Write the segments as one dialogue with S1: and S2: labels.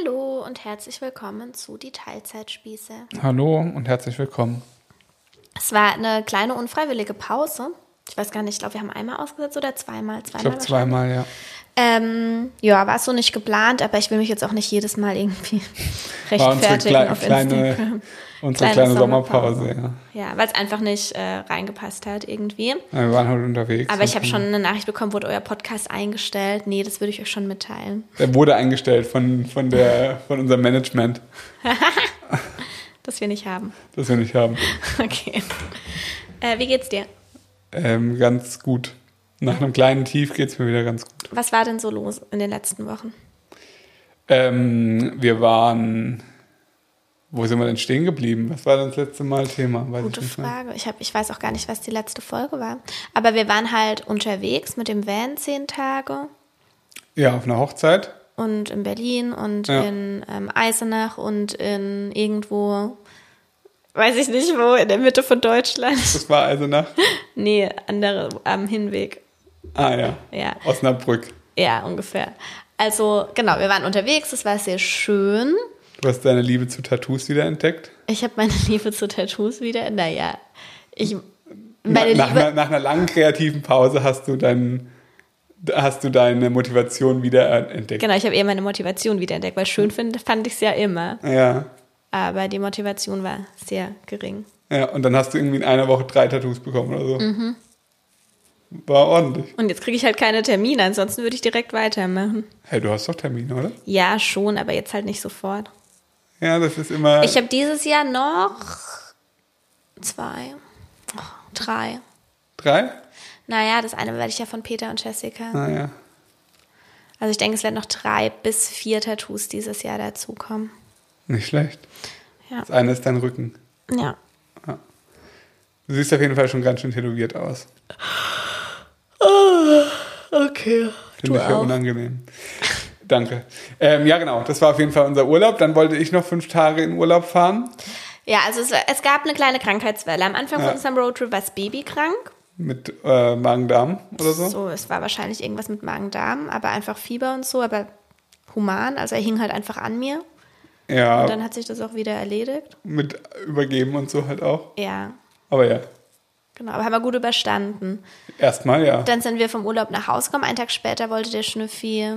S1: Hallo und herzlich willkommen zu Die Teilzeitspieße.
S2: Hallo und herzlich willkommen.
S1: Es war eine kleine unfreiwillige Pause. Ich weiß gar nicht, ich glaube, wir haben einmal ausgesetzt oder zweimal.
S2: Ich glaube zweimal, ja.
S1: Ähm, ja, war so nicht geplant, aber ich will mich jetzt auch nicht jedes Mal irgendwie
S2: War unsere
S1: rechtfertigen auf
S2: kleine,
S1: Instagram.
S2: Unsere kleine, Sommerpause, ja.
S1: Ja, weil es einfach nicht äh, reingepasst hat irgendwie.
S2: Ja, Wir waren heute unterwegs.
S1: Aber ich habe schon eine Nachricht bekommen, wurde euer Podcast eingestellt. Nee, das würde ich euch schon mitteilen.
S2: Er wurde eingestellt von, von, der, von unserem Management,
S1: Das wir nicht haben.
S2: das wir nicht haben.
S1: Okay. Äh, wie geht's dir?
S2: Ähm, ganz gut. Nach einem kleinen Tief geht es mir wieder ganz gut.
S1: Was war denn so los in den letzten Wochen?
S2: Ähm, wir waren. Wo sind wir denn stehen geblieben? Was war denn das letzte Mal Thema? Weiß
S1: Gute
S2: ich.
S1: Frage. Ich, hab, ich weiß auch gar nicht, was die letzte Folge war. Aber wir waren halt unterwegs mit dem Van zehn Tage
S2: Ja, auf einer Hochzeit.
S1: und in Berlin und
S2: Ja.
S1: in ähm, Eisenach und in irgendwo, weiß ich nicht wo, in der Mitte von Deutschland.
S2: Das war also nach.
S1: nee, andere am Hinweg.
S2: Ah ja.
S1: Ja.
S2: Osnabrück.
S1: Ja, ungefähr. Also, genau, wir waren unterwegs, es war sehr schön.
S2: Du hast deine Liebe zu Tattoos wieder entdeckt.
S1: Ich habe meine Liebe zu Tattoos wieder. Naja, ich. Meine
S2: nach,
S1: Liebe.
S2: einer, nach einer langen kreativen Pause hast du dein, hast du deine Motivation wieder entdeckt.
S1: Genau, ich habe eher meine Motivation wiederentdeckt, weil schön find, fand ich es ja immer.
S2: Ja.
S1: Aber die Motivation war sehr gering.
S2: Ja, und dann hast du irgendwie in einer Woche drei Tattoos bekommen oder so.
S1: Mhm.
S2: War ordentlich.
S1: Und jetzt kriege ich halt keine Termine, ansonsten würde ich direkt weitermachen.
S2: Hey, du hast doch Termine, oder?
S1: Ja, schon, aber jetzt halt nicht sofort.
S2: Ja, das ist immer.
S1: Ich habe dieses Jahr noch zwei, oh, drei.
S2: drei?
S1: Naja, das eine werde ich ja von Peter und Jessica.
S2: Ah ja.
S1: Also ich denke, es werden noch drei bis vier Tattoos dieses Jahr dazukommen.
S2: Nicht schlecht.
S1: Ja.
S2: Das eine ist dein Rücken.
S1: Ja.
S2: Du siehst auf jeden Fall schon ganz schön tätowiert aus.
S1: Okay.
S2: Finde ich ja unangenehm. Danke. Ähm, ja, genau. Das war auf jeden Fall unser Urlaub. Dann wollte ich noch fünf Tage in Urlaub fahren.
S1: Ja, also es, es gab eine kleine Krankheitswelle. Am Anfang
S2: Ja.
S1: von unserem Roadtrip war das Baby krank.
S2: Mit äh, Magen-Darm oder so.
S1: So, es war wahrscheinlich irgendwas mit Magen-Darm, aber einfach Fieber und so, aber human. Also er hing halt einfach an mir.
S2: Ja,
S1: Und dann hat sich das auch wieder erledigt.
S2: mit Übergeben und so halt auch.
S1: Ja,
S2: Aber ja,
S1: genau. Aber haben wir gut überstanden.
S2: erstmal ja.
S1: Dann sind wir vom Urlaub nach Hause gekommen. Einen Tag später wollte der Schnüffi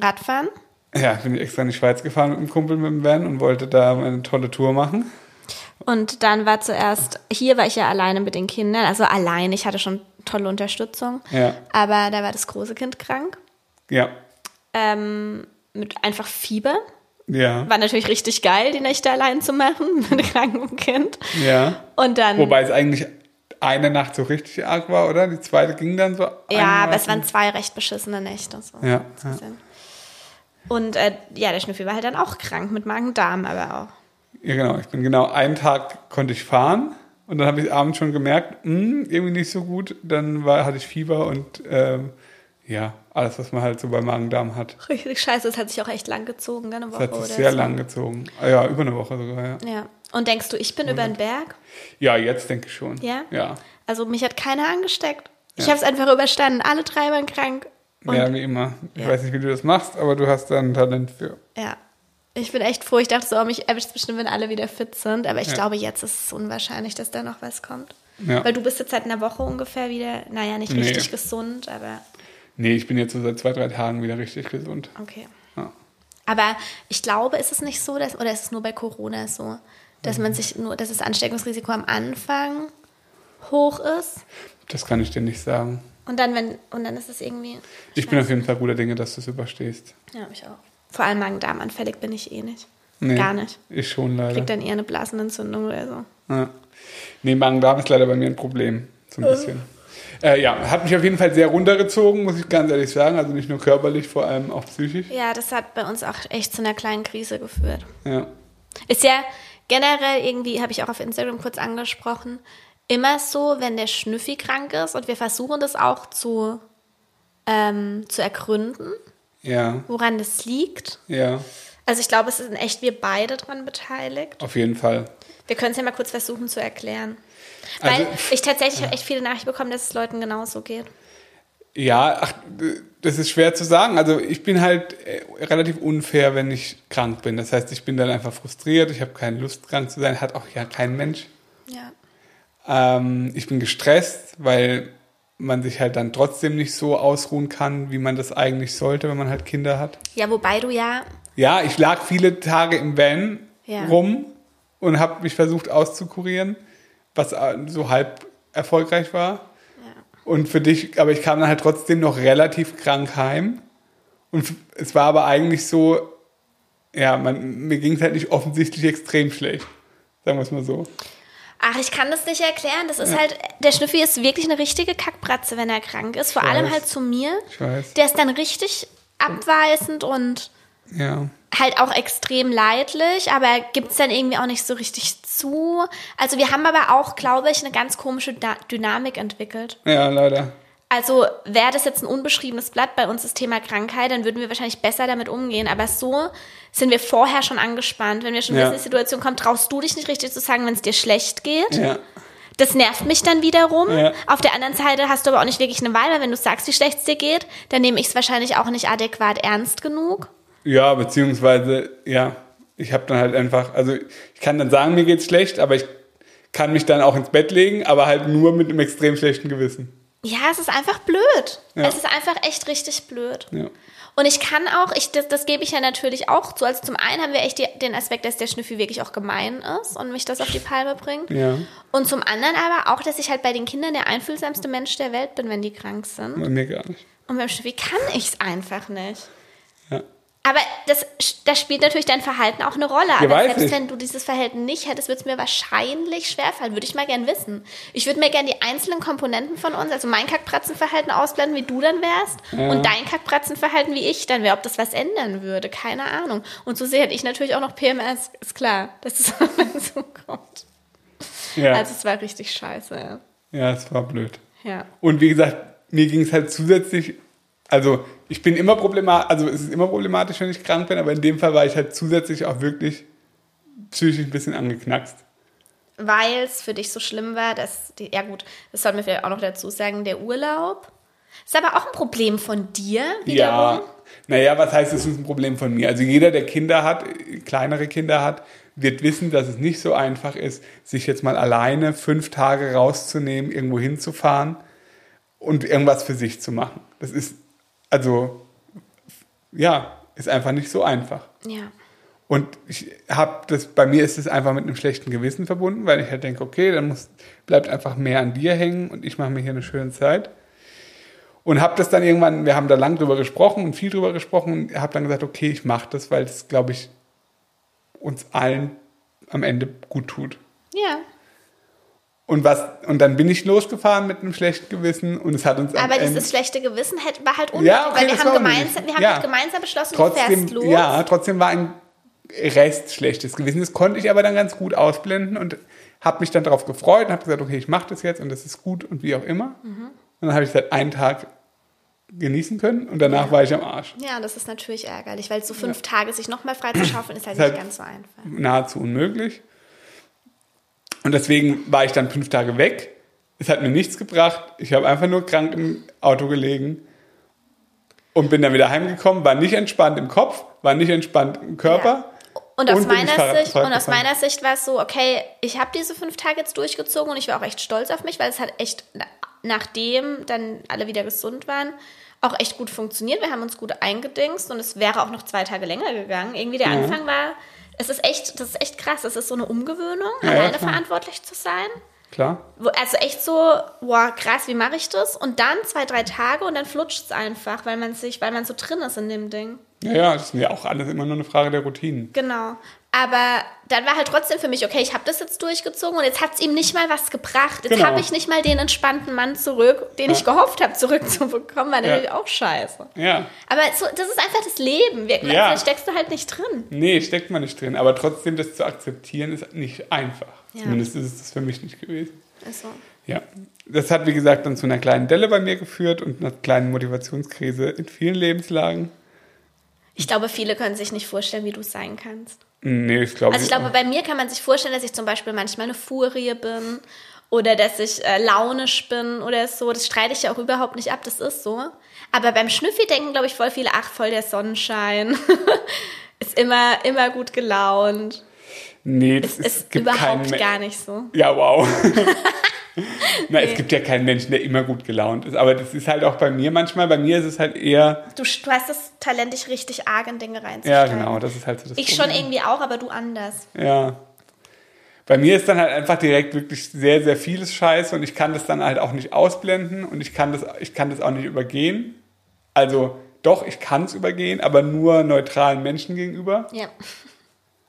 S1: Radfahren.
S2: Ja, bin ich extra in die Schweiz gefahren mit einem Kumpel mit dem Van und wollte da eine tolle Tour machen.
S1: Und dann war zuerst, hier war ich ja alleine mit den Kindern, also allein, ich hatte schon tolle Unterstützung.
S2: Ja.
S1: Aber da war das große Kind krank.
S2: Ja,
S1: Ähm, mit einfach Fieber.
S2: ja,
S1: War natürlich richtig geil, die Nächte allein zu machen mit krankem Kind.
S2: ja.
S1: Und dann.
S2: Wobei es eigentlich eine Nacht so richtig arg war, oder? Die zweite ging dann so.
S1: ja, aber es waren zwei recht beschissene Nächte. So.
S2: Ja, ja.
S1: Und äh, ja, der Schnüffel war halt dann auch krank mit Magen-Darm, aber auch.
S2: Ja, genau. Ich bin genau einen Tag konnte ich fahren und dann habe ich abends schon gemerkt, hm, irgendwie nicht so gut. Dann war, hatte ich Fieber und ähm, ja, alles, was man halt so bei Magen-Darm hat.
S1: Richtig scheiße, es hat sich auch echt lang gezogen, ne, eine
S2: Das
S1: Woche
S2: hat sich sehr
S1: so.
S2: lang gezogen. Ah, Ja, über eine Woche sogar, ja.
S1: Ja. Und denkst du, ich bin über den Berg?
S2: Ja, jetzt denke ich schon.
S1: Ja?
S2: Ja.
S1: Also mich hat keiner angesteckt. Ich
S2: Ja.
S1: habe es einfach überstanden. Alle drei waren krank. Und
S2: ja, wie immer. Ich
S1: Ja.
S2: weiß nicht, wie du das machst, aber du hast da ein Talent für.
S1: Ja. Ich bin echt froh. Ich dachte so, mich erwischt es bestimmt, wenn alle wieder fit sind. Aber ich
S2: Ja.
S1: glaube, jetzt ist es unwahrscheinlich, dass da noch was kommt.
S2: Ja.
S1: Weil du bist jetzt seit einer Woche ungefähr wieder, naja, nicht
S2: Nee.
S1: richtig gesund, aber
S2: Nee, ich bin jetzt so seit zwei, drei Tagen wieder richtig gesund.
S1: okay. Aber ich glaube, ist es nicht so, dass, oder ist es nur bei Corona so, dass
S2: Mhm.
S1: man sich nur, dass das Ansteckungsrisiko am Anfang hoch ist
S2: Das kann ich dir nicht sagen.
S1: Und dann, wenn, und dann ist es irgendwie.
S2: Ich bin auf jeden Fall guter Dinge, dass du es überstehst.
S1: Ja, ich auch. Vor allem Magen-Darm-anfällig bin ich eh nicht.
S2: Nee,
S1: Gar nicht.
S2: Ich schon leider.
S1: Krieg dann eher eine Blasenentzündung oder so.
S2: Ja. Nee, Magen-Darm ist leider bei mir ein Problem. So ein bisschen. Äh, ja, hat mich auf jeden Fall sehr runtergezogen, muss ich ganz ehrlich sagen. Also nicht nur körperlich, vor allem auch psychisch.
S1: Ja, das hat bei uns auch echt zu einer kleinen Krise geführt.
S2: Ja.
S1: Ist ja generell irgendwie, habe ich auch auf Instagram kurz angesprochen, immer so, wenn der Schnüffi krank ist und wir versuchen das auch zu, ähm, zu ergründen,
S2: Ja,
S1: woran das liegt.
S2: ja,
S1: Also ich glaube, es sind echt wir beide dran beteiligt.
S2: auf jeden Fall.
S1: Wir können es ja mal kurz versuchen zu erklären.
S2: Also-
S1: Weil ich tatsächlich habe echt viele Nachrichten bekommen, dass es Leuten genauso geht.
S2: Ja, ach, das ist schwer zu sagen. Also ich bin halt äh, relativ unfair, wenn ich krank bin. Das heißt, ich bin dann einfach frustriert, ich habe keine Lust, krank zu sein, hat auch ja kein Mensch.
S1: Ja.
S2: Ähm, ich bin gestresst, weil man sich halt dann trotzdem nicht so ausruhen kann, wie man das eigentlich sollte, wenn man halt Kinder hat.
S1: Ja, wobei du ja.
S2: Ja, ich lag viele Tage im Van
S1: Ja.
S2: rum und habe mich versucht auszukurieren, was äh, so halb erfolgreich war. Und für dich, aber ich kam dann halt trotzdem noch relativ krank heim. Und es war aber eigentlich so, ja, man, mir ging es halt nicht offensichtlich extrem schlecht. Sagen wir es mal so.
S1: Ach, ich kann das nicht erklären. Das ist halt, der Schnüffi ist wirklich eine richtige Kackbratze, wenn er krank ist. Vor
S2: Ich
S1: allem
S2: weiß.
S1: halt zu mir.
S2: Ich weiß.
S1: Der ist dann richtig abweisend und
S2: Ja.
S1: halt auch extrem leidlich, aber gibt es dann irgendwie auch nicht so richtig zu. Also wir haben aber auch, glaube ich, eine ganz komische Dynamik entwickelt.
S2: Ja, leider.
S1: Also wäre das jetzt ein unbeschriebenes Blatt bei uns, das Thema Krankheit, dann würden wir wahrscheinlich besser damit umgehen. Aber so sind wir vorher schon angespannt. Wenn wir schon
S2: Ja.
S1: wissen, die Situation kommt, traust du dich nicht richtig zu sagen, wenn es dir schlecht geht.
S2: Ja.
S1: Das nervt mich dann wiederum.
S2: Ja.
S1: Auf der anderen Seite hast du aber auch nicht wirklich eine Wahl, weil wenn du sagst, wie schlecht es dir geht, dann nehme ich es wahrscheinlich auch nicht adäquat ernst genug.
S2: Ja, beziehungsweise, ja, ich habe dann halt einfach, also ich kann dann sagen, mir geht's schlecht, aber ich kann mich dann auch ins Bett legen, aber halt nur mit einem extrem schlechten Gewissen.
S1: Ja, es ist einfach blöd.
S2: Ja.
S1: Es ist einfach echt richtig blöd.
S2: Ja.
S1: Und ich kann auch, ich, das, das gebe ich ja natürlich auch zu. Also zum einen haben wir echt die, den Aspekt, dass der Schnüffi wirklich auch gemein ist und mich das auf die Palme bringt.
S2: Ja.
S1: Und zum anderen aber auch, dass ich halt bei den Kindern der einfühlsamste Mensch der Welt bin, wenn die krank sind.
S2: Bei mir gar nicht.
S1: Und beim Schnüffi kann ich es einfach nicht.
S2: Ja.
S1: Aber das, das spielt natürlich dein Verhalten auch eine Rolle. Aber selbst
S2: ich.
S1: wenn du dieses Verhalten nicht hättest, würde es mir wahrscheinlich schwerfallen. Würde ich mal gern wissen. Ich würde mir gern die einzelnen Komponenten von uns, also mein Kackpratzenverhalten ausblenden, wie du dann wärst. Und dein Kackpratzenverhalten, wie ich dann wäre. Ob das was ändern würde, keine Ahnung. Und so sehr hätte ich natürlich auch noch PMS. Ist klar, dass es so kommt.
S2: Ja,
S1: Also es war richtig scheiße. Ja.
S2: ja es war blöd.
S1: ja.
S2: Und wie gesagt, mir ging es halt zusätzlich, also ich bin immer problematisch, also es ist immer problematisch, wenn ich krank bin, aber in dem Fall war ich halt zusätzlich auch wirklich psychisch ein bisschen angeknackst.
S1: Weil es für dich so schlimm war, dass, die, ja gut, das sollten wir vielleicht auch noch dazu sagen, der Urlaub. Ist aber auch ein Problem von dir wiederum.
S2: Ja, naja, was heißt, es ist ein Problem von mir? Also jeder, der Kinder hat, kleinere Kinder hat, wird wissen, dass es nicht so einfach ist, sich jetzt mal alleine fünf Tage rauszunehmen, irgendwo hinzufahren und irgendwas für sich zu machen. Das ist, also, ja, ist einfach nicht so einfach.
S1: Ja.
S2: Und ich habe das, bei mir ist es einfach mit einem schlechten Gewissen verbunden, weil ich halt denke, okay, dann muss, bleibt einfach mehr an dir hängen und ich mache mir hier eine schöne Zeit. Und habe das dann irgendwann, wir haben da lang drüber gesprochen und viel drüber gesprochen und habe dann gesagt, okay, ich mache das, weil es, glaube ich, uns allen am Ende gut tut.
S1: Ja.
S2: Und was, und dann bin ich losgefahren mit einem schlechten Gewissen und es hat uns
S1: Aber dieses schlechte Gewissen war halt unnötig,
S2: Ja, okay,
S1: weil wir haben, gemeinsam, wir haben
S2: Ja.
S1: halt gemeinsam beschlossen, du
S2: trotzdem,
S1: fährst los.
S2: ja, trotzdem war ein Rest schlechtes Gewissen. Das konnte ich aber dann ganz gut ausblenden und habe mich dann darauf gefreut und habe gesagt, okay, ich mache das jetzt und das ist gut und wie auch immer.
S1: Mhm.
S2: Und dann habe ich seit einen Tag genießen können und danach war ich am Arsch.
S1: Ja, das ist natürlich ärgerlich, weil so fünf Tage sich nochmal frei zu schaufeln, ist halt
S2: Ist
S1: nicht
S2: halt-
S1: ganz so einfach.
S2: Nahezu unmöglich. Und deswegen war ich dann fünf Tage weg. Es hat mir nichts gebracht. Ich habe einfach nur krank im Auto gelegen und bin dann wieder heimgekommen, war nicht entspannt im Kopf, war nicht entspannt im Körper.
S1: Und aus,
S2: Und
S1: meiner Sicht, und aus meiner Sicht war es so, okay, ich habe diese fünf Tage jetzt durchgezogen und ich war auch echt stolz auf mich, weil es hat echt, na- nachdem dann alle wieder gesund waren, auch echt gut funktioniert. Wir haben uns gut eingedingst und es wäre auch noch zwei Tage länger gegangen. Irgendwie der Anfang war, es ist echt, das ist echt krass. Es ist so eine Umgewöhnung,
S2: Ja, ja,
S1: alleine
S2: klar.
S1: verantwortlich zu sein.
S2: Klar.
S1: Also echt so, wow, krass, wie mache ich das? Und dann zwei, drei Tage und dann flutscht es einfach, weil man sich, weil man so drin ist in dem Ding.
S2: Ja, ja, das ist ja auch alles immer nur eine Frage der Routinen.
S1: Genau. Aber dann war halt trotzdem für mich, okay, ich habe das jetzt durchgezogen und jetzt hat es ihm nicht mal was gebracht. Jetzt
S2: Genau.
S1: habe ich nicht mal den entspannten Mann zurück, den ich gehofft habe, zurückzubekommen. War
S2: Ja.
S1: natürlich auch scheiße.
S2: Ja.
S1: Aber so, das ist einfach das Leben. Wir,
S2: Ja.
S1: Da steckst du halt nicht drin.
S2: Nee, steckt man nicht drin. Aber trotzdem, das zu akzeptieren, ist nicht einfach.
S1: Ja.
S2: Zumindest ist es das für mich nicht gewesen.
S1: Also,
S2: Ja. Das hat, wie gesagt, dann zu einer kleinen Delle bei mir geführt und einer kleinen Motivationskrise in vielen Lebenslagen.
S1: ich glaube, viele können sich nicht vorstellen, wie du sein kannst.
S2: Nee, ich glaube
S1: Also ich glaube, bei mir kann man sich vorstellen, dass ich zum Beispiel manchmal eine Furie bin oder dass ich äh, launisch bin oder so. Das streite ich ja auch überhaupt nicht ab, das ist so. Aber beim Schnüffi denken, glaube ich, voll viele, ach, voll der Sonnenschein. ist immer, immer gut gelaunt.
S2: Nee, das
S1: Ist,
S2: ist,
S1: ist überhaupt gar nicht so.
S2: Ja, wow. Na, es gibt ja keinen Menschen, der immer gut gelaunt ist. Aber das ist halt auch bei mir manchmal. Bei mir ist es halt eher.
S1: Du, du hast das Talent, dich richtig arg in Dinge
S2: Ja,
S1: reinzusteigen.
S2: genau, das ist halt so das
S1: Ich schon
S2: Problem.
S1: irgendwie auch, aber du anders.
S2: Ja. Bei mir ist dann halt einfach direkt wirklich sehr, sehr vieles Scheiße und ich kann das dann halt auch nicht ausblenden und ich kann das, ich kann das auch nicht übergehen. Also doch, ich kann es übergehen, aber nur neutralen Menschen gegenüber.
S1: Ja.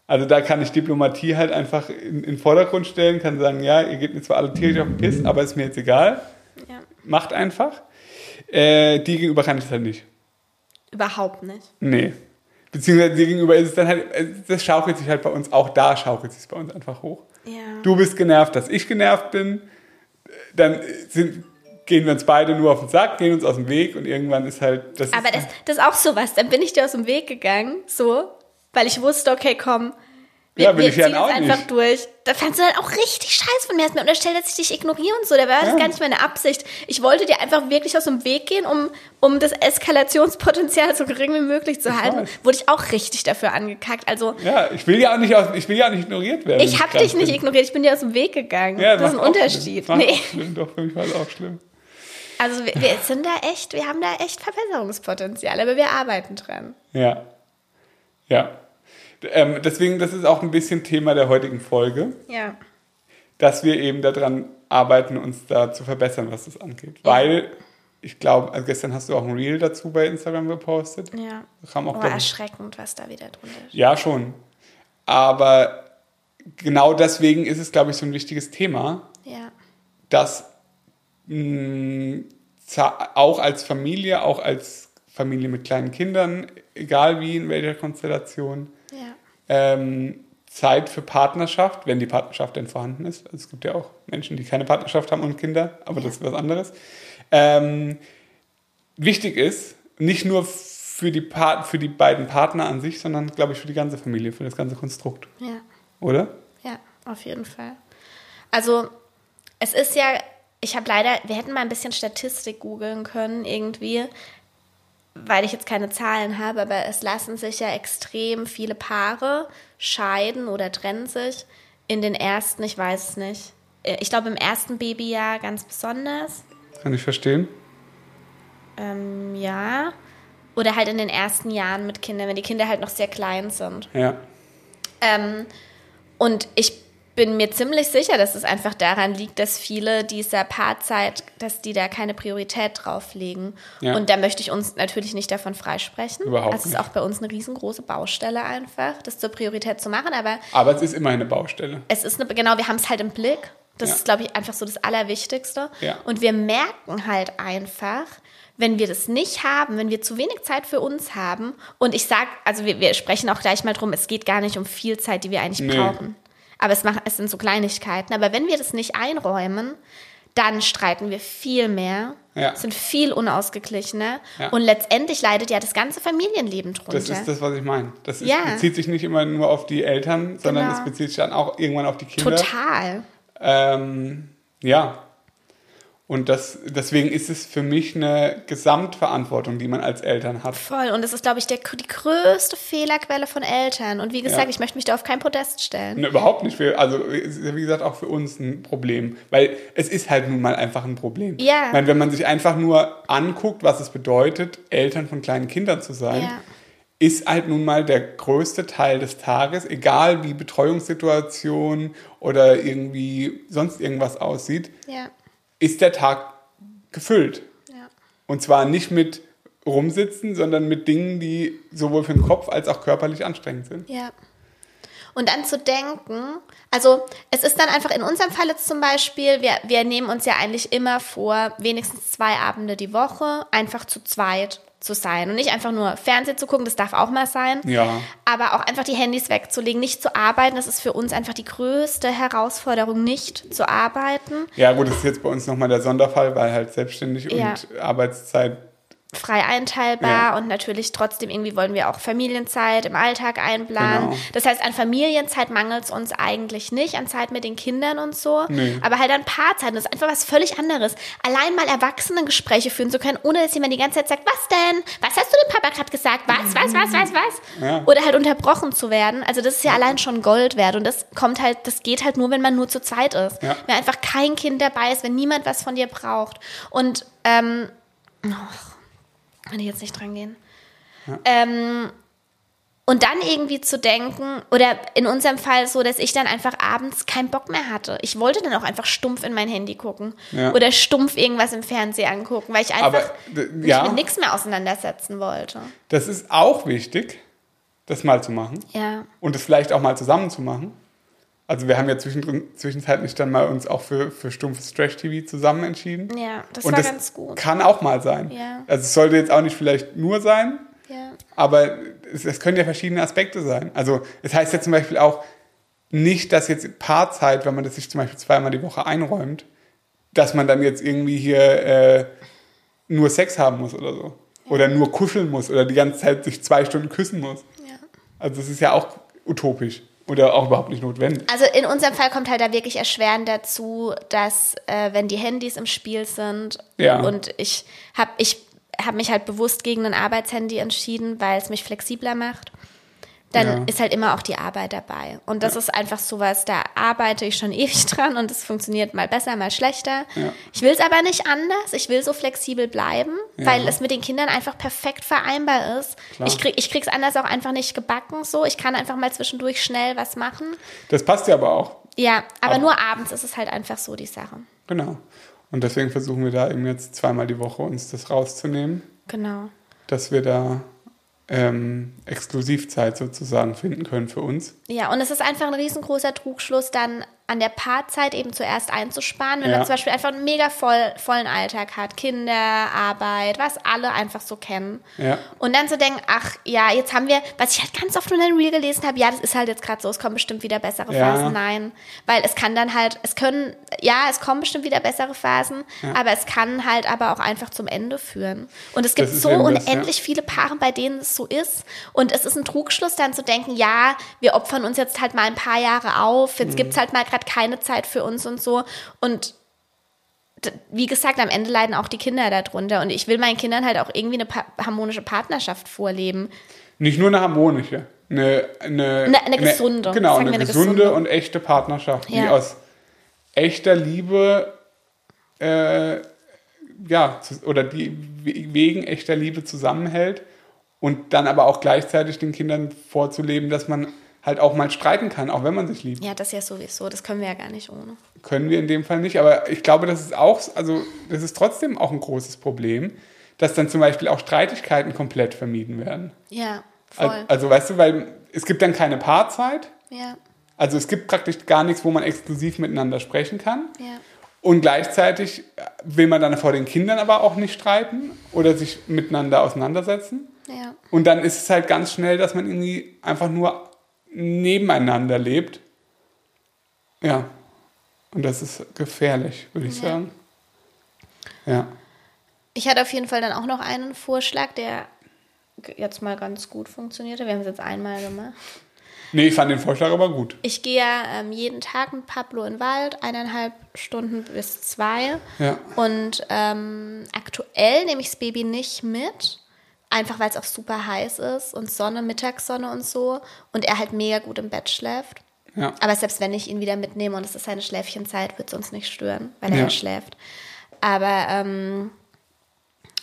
S2: Also da kann ich Diplomatie halt einfach in, in den Vordergrund stellen, kann sagen, ja, ihr geht mir zwar alle tierisch auf den Piss, aber ist mir jetzt egal.
S1: ja.
S2: Macht einfach. Äh, die gegenüber kann ich das halt nicht.
S1: Überhaupt nicht.
S2: Nee. Beziehungsweise dir gegenüber ist es dann halt, das schaukelt sich halt bei uns, auch da schaukelt sich bei uns einfach hoch.
S1: Ja.
S2: Du bist genervt, dass ich genervt bin, dann sind, gehen wir uns beide nur auf den Sack, gehen uns aus dem Weg und irgendwann ist halt das.
S1: Aber
S2: ist,
S1: das, das ist auch sowas. Dann bin ich dir aus dem Weg gegangen, so, weil ich wusste, okay, komm, wir,
S2: Ja,
S1: wir
S2: ich
S1: ziehen jetzt einfach
S2: nicht.
S1: durch. Da fandst du dann auch richtig scheiße von mir. Hast mir unterstellt, dass ich dich ignoriere und so. Da war das
S2: Ja.
S1: gar nicht meine Absicht. Ich wollte dir einfach wirklich aus dem Weg gehen, um, um das Eskalationspotenzial so gering wie möglich zu halten.
S2: weiß.
S1: Wurde ich auch richtig dafür angekackt. Also,
S2: ja, ich will ja auch nicht, aus, ich will ja nicht ignoriert werden.
S1: ich habe dich nicht
S2: bin.
S1: ignoriert, ich bin dir aus dem Weg gegangen.
S2: Ja,
S1: das ist ein Unterschied.
S2: Schlimm.
S1: Nee.
S2: schlimm. Doch, für mich war es auch schlimm.
S1: Also wir, wir sind da echt, wir haben da echt Verbesserungspotenzial, aber wir arbeiten dran.
S2: Ja. Ja. Ähm, deswegen, das ist auch ein bisschen Thema der heutigen Folge,
S1: Ja.
S2: dass wir eben daran arbeiten, uns da zu verbessern, was das angeht. Weil, ich glaube, also gestern hast du auch ein Reel dazu bei Instagram gepostet.
S1: Ja.
S2: Kam auch,
S1: Oh, erschreckend, was da wieder drunter ist.
S2: Ja, schon. Aber genau deswegen ist es, glaube ich, so ein wichtiges Thema,
S1: Ja.
S2: dass mh, za- auch als Familie, auch als Familie mit kleinen Kindern, egal wie, in welcher Konstellation,
S1: Ja.
S2: Ähm, Zeit für Partnerschaft, wenn die Partnerschaft denn vorhanden ist. Also es gibt ja auch Menschen, die keine Partnerschaft haben und Kinder, aber das ist was anderes. Ähm, wichtig ist, nicht nur für die, für die beiden Partner an sich, sondern, glaube ich, für die ganze Familie, für das ganze Konstrukt.
S1: Ja.
S2: Oder?
S1: Ja, auf jeden Fall. Also, es ist ja, ich habe leider, wir hätten mal ein bisschen Statistik googeln können, irgendwie, weil ich jetzt keine Zahlen habe, aber es lassen sich ja extrem viele Paare scheiden oder trennen sich in den ersten, ich weiß es nicht. Äh, Ich glaube, im ersten Babyjahr ganz besonders.
S2: Kann ich verstehen.
S1: Ähm, ja. Oder halt in den ersten Jahren mit Kindern, wenn die Kinder halt noch sehr klein sind.
S2: Ja.
S1: Ähm, und ich bin mir ziemlich sicher, dass es einfach daran liegt, dass viele dieser Paarzeit, dass die da keine Priorität drauf legen.
S2: Ja.
S1: Und da möchte ich uns natürlich nicht davon freisprechen.
S2: Überhaupt
S1: Es ist
S2: nicht.
S1: auch bei uns eine riesengroße Baustelle einfach, das zur Priorität zu machen. Aber
S2: Aber es ist immer eine Baustelle.
S1: es ist eine, genau, wir haben es halt im Blick. Das
S2: Ja.
S1: ist, glaube ich, einfach so das Allerwichtigste.
S2: Ja.
S1: Und wir merken halt einfach, wenn wir das nicht haben, wenn wir zu wenig Zeit für uns haben, und ich sag, also wir, wir sprechen auch gleich mal drum, es geht gar nicht um viel Zeit, die wir eigentlich
S2: Nee.
S1: brauchen. Aber es, machen, es sind so Kleinigkeiten. Aber wenn wir das nicht einräumen, dann streiten wir viel mehr,
S2: Ja.
S1: sind viel unausgeglichener
S2: Ja.
S1: und letztendlich leidet ja das ganze Familienleben drunter.
S2: Das ist das, was ich meine. Das ist,
S1: Ja.
S2: bezieht sich nicht immer nur auf die Eltern, sondern
S1: Genau.
S2: es bezieht sich dann auch irgendwann auf die Kinder.
S1: Total.
S2: Ähm, ja. Und das, deswegen ist es für mich eine Gesamtverantwortung, die man als Eltern hat.
S1: Voll. Und das ist, glaube ich, der, die größte Fehlerquelle von Eltern. Und wie gesagt,
S2: Ja.
S1: ich möchte mich da auf kein Podest stellen.
S2: Ne, überhaupt nicht. Für, also, es ist, wie gesagt, auch für uns ein Problem. Weil es ist halt nun mal einfach ein Problem.
S1: Ja.
S2: Ich meine, wenn man sich einfach nur anguckt, was es bedeutet, Eltern von kleinen Kindern zu sein,
S1: Ja.
S2: ist halt nun mal der größte Teil des Tages, egal wie Betreuungssituation oder irgendwie sonst irgendwas aussieht,
S1: Ja.
S2: Ist der Tag gefüllt.
S1: Ja.
S2: Und zwar nicht mit rumsitzen, sondern mit Dingen, die sowohl für den Kopf als auch körperlich anstrengend sind.
S1: Ja. Und dann zu denken, also es ist dann einfach in unserem Fall jetzt zum Beispiel, wir, wir nehmen uns ja eigentlich immer vor, wenigstens zwei Abende die Woche einfach zu zweit zu sein und nicht einfach nur Fernsehen zu gucken, das darf auch mal sein,
S2: Ja.
S1: aber auch einfach die Handys wegzulegen, nicht zu arbeiten, das ist für uns einfach die größte Herausforderung, nicht zu arbeiten.
S2: Ja, gut, das ist jetzt bei uns nochmal der Sonderfall, weil halt selbstständig
S1: Ja.
S2: und Arbeitszeit
S1: frei einteilbar
S2: Ja.
S1: und natürlich trotzdem irgendwie wollen wir auch Familienzeit im Alltag einplanen.
S2: Genau.
S1: Das heißt, an Familienzeit mangelt es uns eigentlich nicht, an Zeit mit den Kindern und so,
S2: Nee.
S1: aber halt an Paarzeit. Das ist einfach was völlig anderes. Allein mal Erwachsenengespräche führen zu können, ohne dass jemand die ganze Zeit sagt, was denn? Was hast du dem Papa gerade gesagt? Was, was, was, was, was?
S2: Ja.
S1: Oder halt unterbrochen zu werden. Also das ist ja allein schon Gold wert und das kommt halt, das geht halt nur, wenn man nur zu zweit ist.
S2: Ja.
S1: Wenn einfach kein Kind dabei ist, wenn niemand was von dir braucht. Und ähm, kann ich jetzt nicht dran gehen. Ähm, und dann irgendwie zu denken, oder in unserem Fall so, dass ich dann einfach abends keinen Bock mehr hatte. Ich wollte dann auch einfach stumpf in mein Handy gucken.
S2: Ja.
S1: Oder stumpf irgendwas im Fernsehen angucken, weil ich einfach
S2: Aber,
S1: mich
S2: ja.
S1: mit nichts mehr auseinandersetzen wollte.
S2: Das ist auch wichtig, das mal zu machen.
S1: Ja.
S2: Und das vielleicht auch mal zusammen zu machen. Also wir haben ja zwischendrin, zwischenzeitlich dann mal uns auch für, für stumpfes Trash-TV zusammen entschieden.
S1: Ja, das
S2: Und
S1: war
S2: das
S1: ganz gut.
S2: kann auch mal sein.
S1: Ja.
S2: Also es sollte jetzt auch nicht vielleicht nur sein,
S1: Ja.
S2: aber es, es können ja verschiedene Aspekte sein. Also es heißt ja zum Beispiel auch nicht, dass jetzt Paarzeit, wenn man das sich zum Beispiel zweimal die Woche einräumt, dass man dann jetzt irgendwie hier äh, nur Sex haben muss oder so. Oder nur kuscheln muss oder die ganze Zeit sich zwei Stunden küssen muss.
S1: Ja.
S2: Also das ist ja auch utopisch oder auch überhaupt nicht notwendig.
S1: Also in unserem Fall kommt halt da wirklich erschwerend dazu, dass äh, wenn die Handys im Spiel sind
S2: Ja.
S1: und ich habe ich hab mich halt bewusst gegen ein Arbeitshandy entschieden, weil es mich flexibler macht, dann
S2: Ja.
S1: ist halt immer auch die Arbeit dabei. Und das ist einfach sowas, da arbeite ich schon ewig dran und es funktioniert mal besser, mal schlechter.
S2: Ja.
S1: Ich will es aber nicht anders. Ich will so flexibel bleiben,
S2: Ja.
S1: weil es mit den Kindern einfach perfekt vereinbar ist.
S2: Klar.
S1: Ich, krieg, ich krieg's anders auch einfach nicht gebacken so. Ich kann einfach mal zwischendurch schnell was machen.
S2: Das passt ja aber auch.
S1: Ja, aber
S2: Aber-
S1: nur abends ist es halt einfach so die Sache.
S2: Genau. Und deswegen versuchen wir da eben jetzt zweimal die Woche uns das rauszunehmen,
S1: Genau.
S2: dass wir da ähm, Exklusivzeit sozusagen finden können für uns.
S1: Ja, und es ist einfach ein riesengroßer Trugschluss, dann an der Paarzeit eben zuerst einzusparen, wenn
S2: Ja.
S1: man zum Beispiel einfach einen mega voll, vollen Alltag hat, Kinder, Arbeit, was alle einfach so kennen.
S2: Ja.
S1: Und dann zu denken, ach ja, jetzt haben wir, was ich halt ganz oft in den Reel gelesen habe, ja, das ist halt jetzt gerade so, es kommen bestimmt wieder bessere
S2: Ja.
S1: Phasen. Nein, weil es kann dann halt, es können, ja, es kommen bestimmt wieder bessere Phasen, aber es kann halt aber auch einfach zum Ende führen. Und es gibt so
S2: eben das,
S1: unendlich viele Paare, bei denen es so ist. Und es ist ein Trugschluss, dann zu denken, ja, wir opfern uns jetzt halt mal ein paar Jahre auf,
S2: Mhm.
S1: jetzt gibt's halt mal gerade keine Zeit für uns und so. Und wie gesagt, am Ende leiden auch die Kinder darunter. Und ich will meinen Kindern halt auch irgendwie eine pa harmonische Partnerschaft vorleben.
S2: Nicht nur eine harmonische, eine, eine,
S1: Eine- eine gesunde,
S2: genau, eine,
S1: wir eine
S2: gesunde,
S1: gesunde.
S2: und echte Partnerschaft, die
S1: Ja.
S2: aus echter Liebe, äh, ja, oder die we- wegen echter Liebe zusammenhält und dann aber auch gleichzeitig den Kindern vorzuleben, dass man halt auch mal streiten kann, auch wenn man sich liebt.
S1: Ja, das ja sowieso, das können wir ja gar nicht ohne.
S2: Können wir in dem Fall nicht, aber ich glaube, das ist auch, also das ist trotzdem auch ein großes Problem, dass dann zum Beispiel auch Streitigkeiten komplett vermieden werden.
S1: Ja, voll.
S2: Al- Also weißt du, weil es gibt dann keine Paarzeit,
S1: ja,
S2: also es gibt praktisch gar nichts, wo man exklusiv miteinander sprechen kann.
S1: ja.
S2: Und gleichzeitig will man dann vor den Kindern aber auch nicht streiten oder sich miteinander auseinandersetzen.
S1: Ja.
S2: Und dann ist es halt ganz schnell, dass man irgendwie einfach nur nebeneinander lebt. Ja. Und das ist gefährlich, würde ich
S1: Ja.
S2: sagen. Ja.
S1: Ich hatte auf jeden Fall dann auch noch einen Vorschlag, der jetzt mal ganz gut funktionierte. Wir haben es jetzt einmal gemacht.
S2: Nee, ich fand den Vorschlag aber gut.
S1: Ich gehe ja ähm, jeden Tag mit Pablo in den Wald, eineinhalb Stunden bis zwei.
S2: Ja.
S1: Und ähm, aktuell nehme ich das Baby nicht mit, einfach weil es auch super heiß ist und Sonne, Mittagssonne und so. Und er halt mega gut im Bett schläft.
S2: Ja.
S1: Aber selbst wenn ich ihn wieder mitnehme und es ist seine Schläfchenzeit, wird es uns nicht stören, weil er
S2: Ja.
S1: ja schläft. Aber ähm,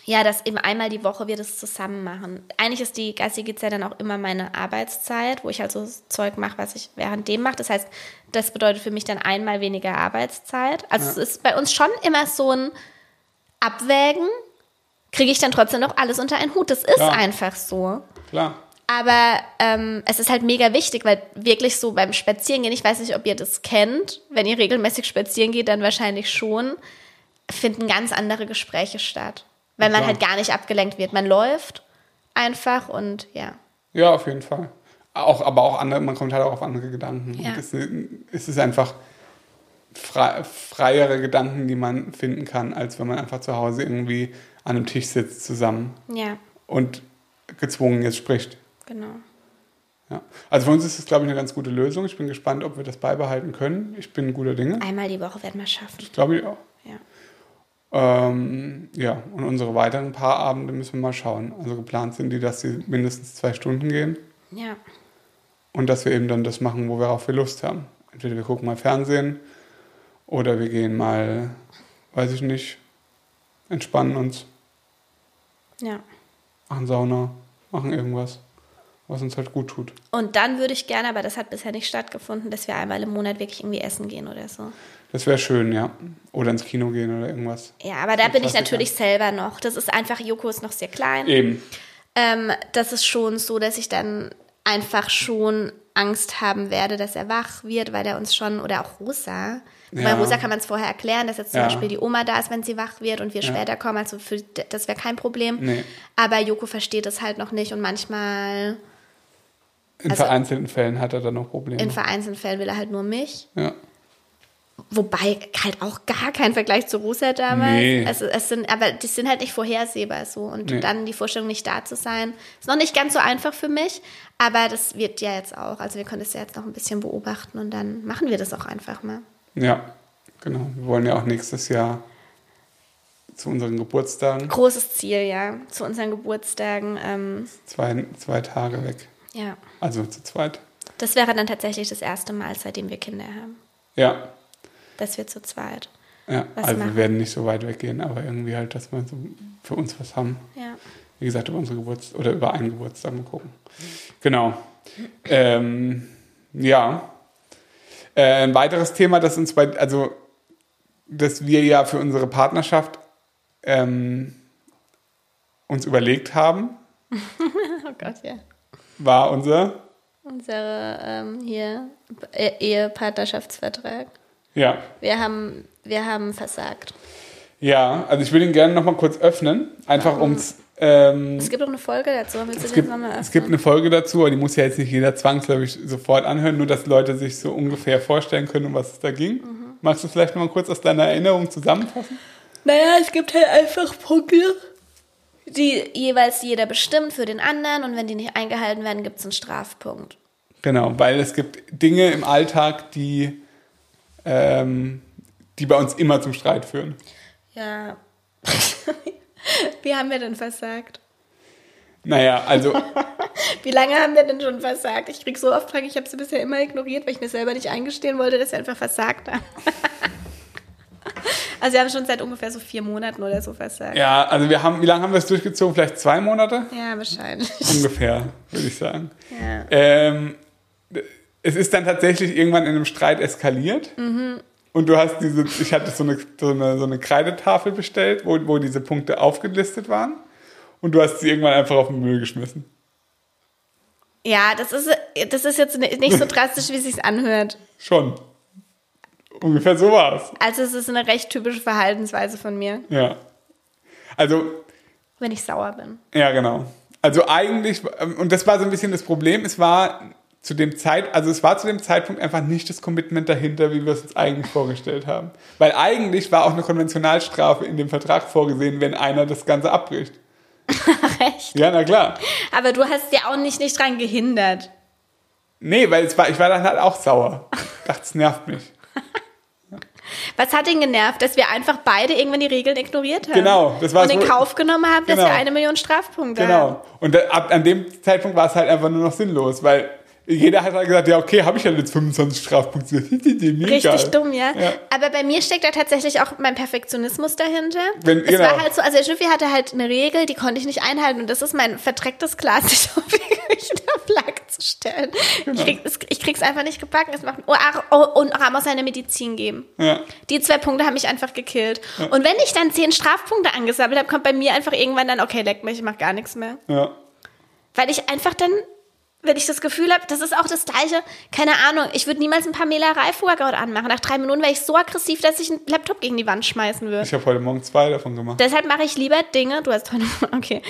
S1: ja, das eben einmal die Woche wir das zusammen machen. Eigentlich ist die geistige Zeit dann auch immer meine Arbeitszeit, wo ich halt so das Zeug mache, was ich während dem mache. Das heißt, das bedeutet für mich dann einmal weniger Arbeitszeit. Also es ist bei uns schon immer so ein Abwägen. Kriege ich dann trotzdem noch alles unter einen Hut? Das ist
S2: Ja.
S1: einfach so.
S2: Klar.
S1: Aber ähm, es ist halt mega wichtig, weil wirklich so beim Spazierengehen, ich weiß nicht, ob ihr das kennt, wenn ihr regelmäßig spazieren geht, dann wahrscheinlich schon, finden ganz andere Gespräche statt. Weil man
S2: Klar.
S1: halt gar nicht abgelenkt wird. Man läuft einfach und ja.
S2: Ja, auf jeden Fall. Auch, aber auch andere, man kommt halt auch auf andere Gedanken.
S1: Ja.
S2: Und es, es ist einfach, frei, freiere Gedanken, die man finden kann, als wenn man einfach zu Hause irgendwie an einem Tisch sitzt zusammen
S1: Ja,
S2: und gezwungen jetzt spricht.
S1: genau.
S2: Ja. Also für uns ist das, glaube ich, eine ganz gute Lösung. Ich bin gespannt, ob wir das beibehalten können. Ich bin guter Dinge.
S1: Einmal die Woche werden wir schaffen.
S2: Glaube ich auch.
S1: Ja.
S2: Ähm, ja, und unsere weiteren Paarabende müssen wir mal schauen. Also geplant sind die, dass sie mindestens zwei Stunden gehen
S1: Ja.
S2: und dass wir eben dann das machen, wo wir auch viel Lust haben. Entweder wir gucken mal Fernsehen oder wir gehen mal, weiß ich nicht, entspannen uns,
S1: Ja.
S2: machen Sauna, machen irgendwas, was uns halt gut tut.
S1: Und dann würde ich gerne, aber das hat bisher nicht stattgefunden, dass wir einmal im Monat wirklich irgendwie essen gehen oder so.
S2: Das wäre schön, ja. Oder ins Kino gehen oder irgendwas.
S1: Ja, aber da bin ich
S2: Klassiker.
S1: natürlich selber noch. Das ist einfach, Joko ist noch sehr klein.
S2: Eben.
S1: Ähm, das ist schon so, dass ich dann einfach schon Angst haben werde, dass er wach wird, weil er uns schon, oder auch Rosa. Bei
S2: Ja.
S1: Rosa kann man es vorher erklären, dass jetzt zum
S2: Ja.
S1: Beispiel die Oma da ist, wenn sie wach wird und wir
S2: Ja.
S1: später kommen. Also für, das wäre kein Problem.
S2: Nee.
S1: Aber Joko versteht es halt noch nicht und manchmal
S2: In
S1: Also-
S2: vereinzelten Fällen hat er dann noch Probleme.
S1: in vereinzelten Fällen will er halt nur mich.
S2: ja.
S1: Wobei halt auch gar kein Vergleich zu Rosa damals.
S2: Nee.
S1: Also es sind, aber die sind halt nicht vorhersehbar so. Und
S2: Nee.
S1: dann die Vorstellung nicht da zu sein, ist noch nicht ganz so einfach für mich. Aber das wird ja jetzt auch. Also wir können das ja jetzt noch ein bisschen beobachten und dann machen wir das auch einfach mal.
S2: ja, genau. Wir wollen ja auch nächstes Jahr zu unseren Geburtstagen
S1: Großes Ziel, ja. Zu unseren Geburtstagen. Ähm,
S2: zwei, zwei Tage weg.
S1: ja.
S2: Also zu zweit.
S1: Das wäre dann tatsächlich das erste Mal, seitdem wir Kinder haben.
S2: Ja,
S1: Dass wir zu zweit.
S2: ja. Also
S1: machen?
S2: wir werden nicht so weit weggehen, aber irgendwie halt, dass wir so für uns was haben.
S1: Ja.
S2: Wie gesagt, über unsere Geburtstag oder über einen Geburtstag mal gucken. Genau. Ähm, ja. Äh, ein weiteres Thema, das uns bei, also, dass wir ja für unsere Partnerschaft ähm, uns überlegt haben,
S1: Oh Gott, ja.
S2: war unser,
S1: Unsere ähm, hier E- Ehepartnerschaftsvertrag.
S2: Ja,
S1: Wir haben, wir haben versagt.
S2: ja, also ich will ihn gerne nochmal kurz öffnen, einfach ums, ähm,
S1: Es gibt auch eine Folge dazu. Willst du
S2: Es
S1: den
S2: gibt,
S1: nochmal öffnen?
S2: es gibt eine Folge dazu, aber die muss ja jetzt nicht jeder zwangsläufig sofort anhören, nur dass Leute sich so ungefähr vorstellen können, um was es da ging.
S1: Mhm.
S2: Magst du vielleicht noch mal kurz aus deiner Erinnerung zusammenfassen?
S1: Naja, es gibt halt einfach Punkte, die jeweils jeder bestimmt für den anderen und wenn die nicht eingehalten werden, gibt es einen Strafpunkt.
S2: Genau, weil es gibt Dinge im Alltag, die, ähm, die bei uns immer zum Streit führen.
S1: Ja. Wie haben wir denn versagt?
S2: Naja, also
S1: Wie lange haben wir denn schon versagt? Ich krieg so oft Fragen, ich habe sie bisher immer ignoriert, weil ich mir selber nicht eingestehen wollte, dass wir einfach versagt haben. also wir haben schon seit ungefähr so vier Monaten oder so versagt.
S2: ja, also wir haben, wie lange haben wir es durchgezogen? Vielleicht zwei Monate?
S1: Ja, wahrscheinlich.
S2: Ungefähr, würde ich sagen.
S1: Ja.
S2: Ähm, es ist dann tatsächlich irgendwann in einem Streit eskaliert. Und du hast diese, ich hatte so eine, so eine, so eine Kreidetafel bestellt, wo, wo diese Punkte aufgelistet waren. Und du hast sie irgendwann einfach auf den Müll geschmissen.
S1: Ja, das ist, das ist jetzt nicht so drastisch, wie es sich anhört.
S2: Schon. Ungefähr so war es.
S1: Also es ist eine recht typische Verhaltensweise von mir,
S2: Ja. Also,
S1: wenn ich sauer bin.
S2: ja, genau. Also eigentlich, und das war so ein bisschen das Problem, es war zu dem Zeit, also es war zu dem Zeitpunkt einfach nicht das Commitment dahinter, wie wir es uns eigentlich vorgestellt haben. Weil eigentlich war auch eine Konventionalstrafe in dem Vertrag vorgesehen, wenn einer das Ganze abbricht.
S1: Recht.
S2: Ja, na klar.
S1: Aber du hast ja auch nicht, nicht dran gehindert.
S2: Nee, weil es war, ich war dann halt auch sauer. Dachte, es nervt mich.
S1: Was hat ihn genervt, dass wir einfach beide irgendwann die Regeln ignoriert haben?
S2: Genau, das war
S1: Und in Kauf genommen haben, dass
S2: Genau.
S1: wir eine Million Strafpunkte haben.
S2: Genau. Und ab an dem Zeitpunkt war es halt einfach nur noch sinnlos, weil jeder hat halt gesagt, ja, okay, habe ich halt jetzt 25 Strafpunkte.
S1: Richtig dumm, ja?
S2: Ja.
S1: Aber bei mir steckt da tatsächlich auch mein Perfektionismus dahinter.
S2: Wenn-
S1: es
S2: genau.
S1: war halt so, also der Schiffi hatte halt eine Regel, die konnte ich nicht einhalten und das ist mein verdrecktes Glas, sich auf die Flagge zu stellen.
S2: Genau.
S1: Ich, krieg, es- ich krieg's einfach nicht gebacken. Es macht, oh, ach, oh, und Ramos seine Medizin geben.
S2: Ja.
S1: Die zwei Punkte haben mich einfach gekillt. Und wenn ich dann zehn Strafpunkte angesammelt habe, kommt bei mir einfach irgendwann dann, okay, leck mich, ich mach gar nichts mehr.
S2: Ja.
S1: Weil ich einfach dann, wenn ich das Gefühl habe, das ist auch das Gleiche, keine Ahnung, ich würde niemals ein Pamela Reif-Workout anmachen. Nach drei Minuten wäre ich so aggressiv, dass ich einen Laptop gegen die Wand schmeißen würde.
S2: Ich habe heute Morgen zwei davon gemacht.
S1: Deshalb mache ich lieber Dinge, du hast heute, okay,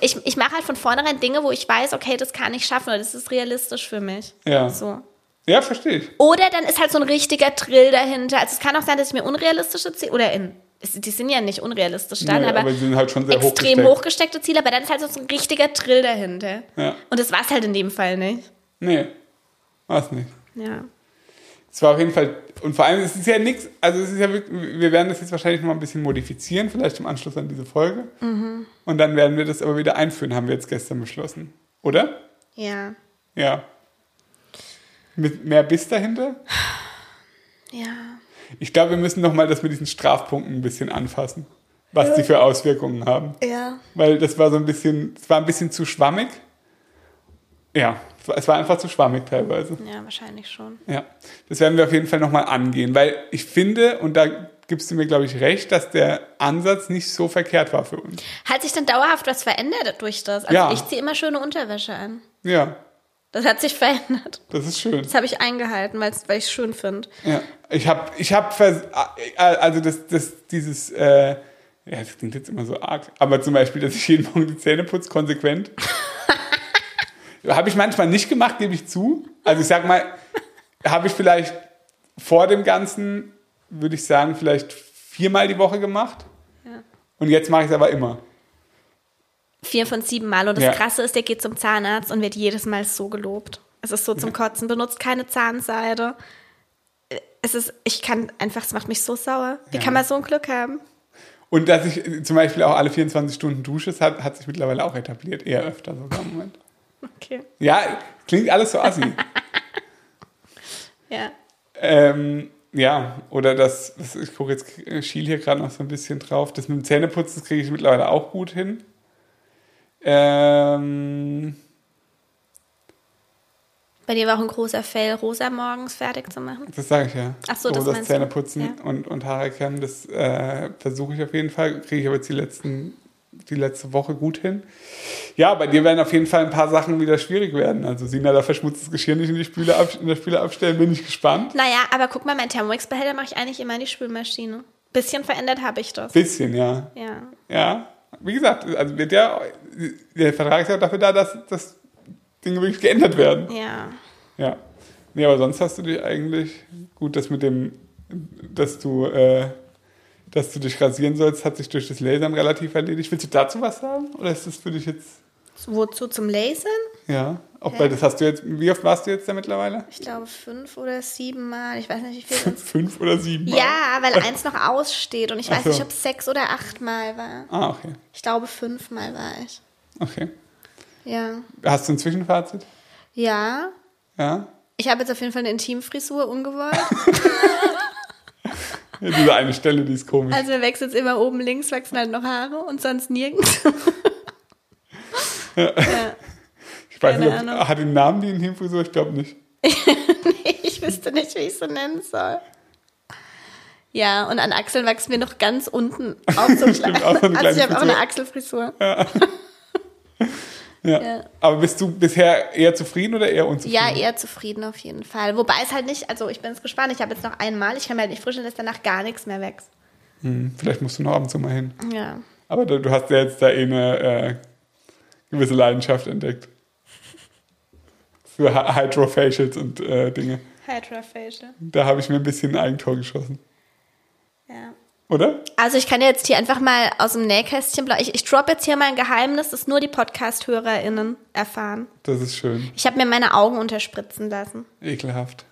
S1: ich, ich mache halt von vornherein Dinge, wo ich weiß, okay, das kann ich schaffen oder das ist realistisch für mich.
S2: Ja.
S1: So.
S2: Ja, verstehe ich.
S1: Oder dann ist halt so ein richtiger Drill dahinter. Also es kann auch sein, dass ich mir unrealistische Ziele, oder in, die sind ja nicht unrealistisch dann,
S2: Nee,
S1: aber,
S2: aber halt schon sehr
S1: extrem
S2: hochgesteckt.
S1: hochgesteckte Ziele, aber dann ist halt so ein richtiger Drill dahinter.
S2: Ja.
S1: Und das war es halt in dem Fall nicht.
S2: Nee, war's nicht.
S1: Ja.
S2: Es war auf jeden Fall, und vor allem, es ist ja nichts, also es ist ja wirklich, wir werden das jetzt wahrscheinlich noch mal ein bisschen modifizieren, vielleicht im Anschluss an diese Folge.
S1: Mhm.
S2: Und dann werden wir das aber wieder einführen, haben wir jetzt gestern beschlossen. Oder?
S1: Ja.
S2: Ja. Mit mehr Biss dahinter?
S1: Ja.
S2: Ich glaube, wir müssen noch mal das mit diesen Strafpunkten ein bisschen anfassen, was die für Auswirkungen haben.
S1: Ja.
S2: Weil das war so ein bisschen, es war ein bisschen zu schwammig. Ja, es war- es war einfach zu schwammig teilweise.
S1: Ja, wahrscheinlich schon.
S2: Ja, das werden wir auf jeden Fall nochmal angehen, weil ich finde, und da gibst du mir, glaube ich, recht, dass der Ansatz nicht so verkehrt war für uns.
S1: Hat sich dann dauerhaft was verändert durch das? Also
S2: Ja.
S1: ich ziehe immer schöne Unterwäsche an.
S2: Ja,
S1: Das hat sich verändert.
S2: das ist schön.
S1: Das habe ich eingehalten, weil ich es schön finde.
S2: Ja, ich habe, ich habe, also das, das, dieses, äh, ja, das klingt jetzt immer so arg, aber zum Beispiel, dass ich jeden Morgen die Zähne putze, konsequent. habe ich manchmal nicht gemacht, gebe ich zu. Also ich sag mal, habe ich vielleicht vor dem Ganzen, würde ich sagen, vielleicht viermal die Woche gemacht.
S1: Ja.
S2: Und jetzt mache ich es aber immer.
S1: Vier von sieben Mal. Und das
S2: Ja.
S1: Krasse ist, der geht zum Zahnarzt und wird jedes Mal so gelobt. Es ist so zum Kotzen. Benutzt keine Zahnseide. Es ist, ich kann einfach, es macht mich so sauer. Wie
S2: Ja.
S1: kann man so ein Glück haben?
S2: Und dass ich äh, zum Beispiel auch alle 24 Stunden dusche, das hat, hat sich mittlerweile auch etabliert. Eher öfter sogar im Moment.
S1: Okay.
S2: Ja, klingt alles so assi.
S1: Ja.
S2: Ähm, ja, oder das, das ich gucke jetzt, ich schiel hier gerade noch so ein bisschen drauf. Das mit dem Zähneputzen, das kriege ich mittlerweile auch gut hin. Ähm,
S1: Bei dir war auch ein großer Fail, Rosa morgens fertig zu machen.
S2: das sage ich ja.
S1: Ach so, das
S2: das
S1: meinst du.
S2: Zähneputzen
S1: Ja.
S2: und, und Haare kämmen, das äh, versuche ich auf jeden Fall. Kriege ich aber jetzt die, letzten, die letzte Woche gut hin. Ja, bei dir werden auf jeden Fall ein paar Sachen wieder schwierig werden. Also Sina, da verschmutztes Geschirr nicht in, die Spüle ab, in der Spüle abstellen, bin ich gespannt.
S1: Naja, aber guck mal, mein Thermomix-Behälter mache ich eigentlich immer in die Spülmaschine. Bisschen verändert habe ich das.
S2: Bisschen, ja.
S1: Ja.
S2: Ja, wie gesagt, also wird ja, der Vertrag ist ja dafür da, dass, dass Dinge wirklich geändert werden.
S1: Ja.
S2: Ja. Nee, aber sonst hast du dich eigentlich, gut, das mit dem, dass du, äh, dass du dich rasieren sollst, hat sich durch das Lasern relativ erledigt. Willst du dazu was sagen? Oder ist das für dich jetzt,
S1: Wozu zum Lasern?
S2: ja, auch
S1: Ja.
S2: weil das hast du jetzt, wie oft warst du jetzt da mittlerweile?
S1: Ich glaube fünf oder sieben Mal. Ich weiß nicht, wie viel
S2: Fünf oder sieben Mal?
S1: Ja, weil eins noch aussteht und ich weiß
S2: so.
S1: nicht, ob es sechs oder acht Mal war.
S2: Ah, okay.
S1: Ich glaube, fünfmal war ich.
S2: Okay.
S1: Ja.
S2: Hast du ein Zwischenfazit?
S1: Ja.
S2: Ja?
S1: Ich habe jetzt auf jeden Fall eine Intimfrisur ungewollt.
S2: ja diese eine Stelle, die ist komisch.
S1: Also mir wächst jetzt immer oben links, wachsen halt noch Haare und sonst nirgends. ja.
S2: Ich weiß
S1: keine
S2: nicht, ob, hat die einen Namen, die Intimfrisur? Ich glaube nicht.
S1: Ich wüsste nicht, wie ich so nennen soll. Ja, und an Achseln wachsen mir noch ganz unten auch so klein.
S2: auch so eine
S1: Also ich habe auch eine Achselfrisur.
S2: Ja.
S1: Ja.
S2: Aber bist du bisher eher zufrieden oder eher unzufrieden?
S1: Ja, eher zufrieden auf jeden Fall. Wobei es halt nicht, also ich bin jetzt gespannt, ich habe jetzt noch einmal, ich kann mir halt nicht vorstellen, dass danach gar nichts mehr wächst.
S2: Hm, vielleicht musst du noch ab und zu mal hin.
S1: Ja.
S2: Aber du, du hast ja jetzt da eh eine äh, gewisse Leidenschaft entdeckt. Für Hy- Hydrofacials und äh, Dinge.
S1: Hydrofacial.
S2: Da habe ich mir ein bisschen ein Eigentor geschossen.
S1: Ja.
S2: Oder?
S1: Also ich kann jetzt hier einfach mal aus dem Nähkästchen, blau- ich, ich drop jetzt hier mal ein Geheimnis, das nur die Podcast-HörerInnen erfahren.
S2: Das ist schön.
S1: Ich habe mir meine Augen unterspritzen lassen.
S2: Ekelhaft.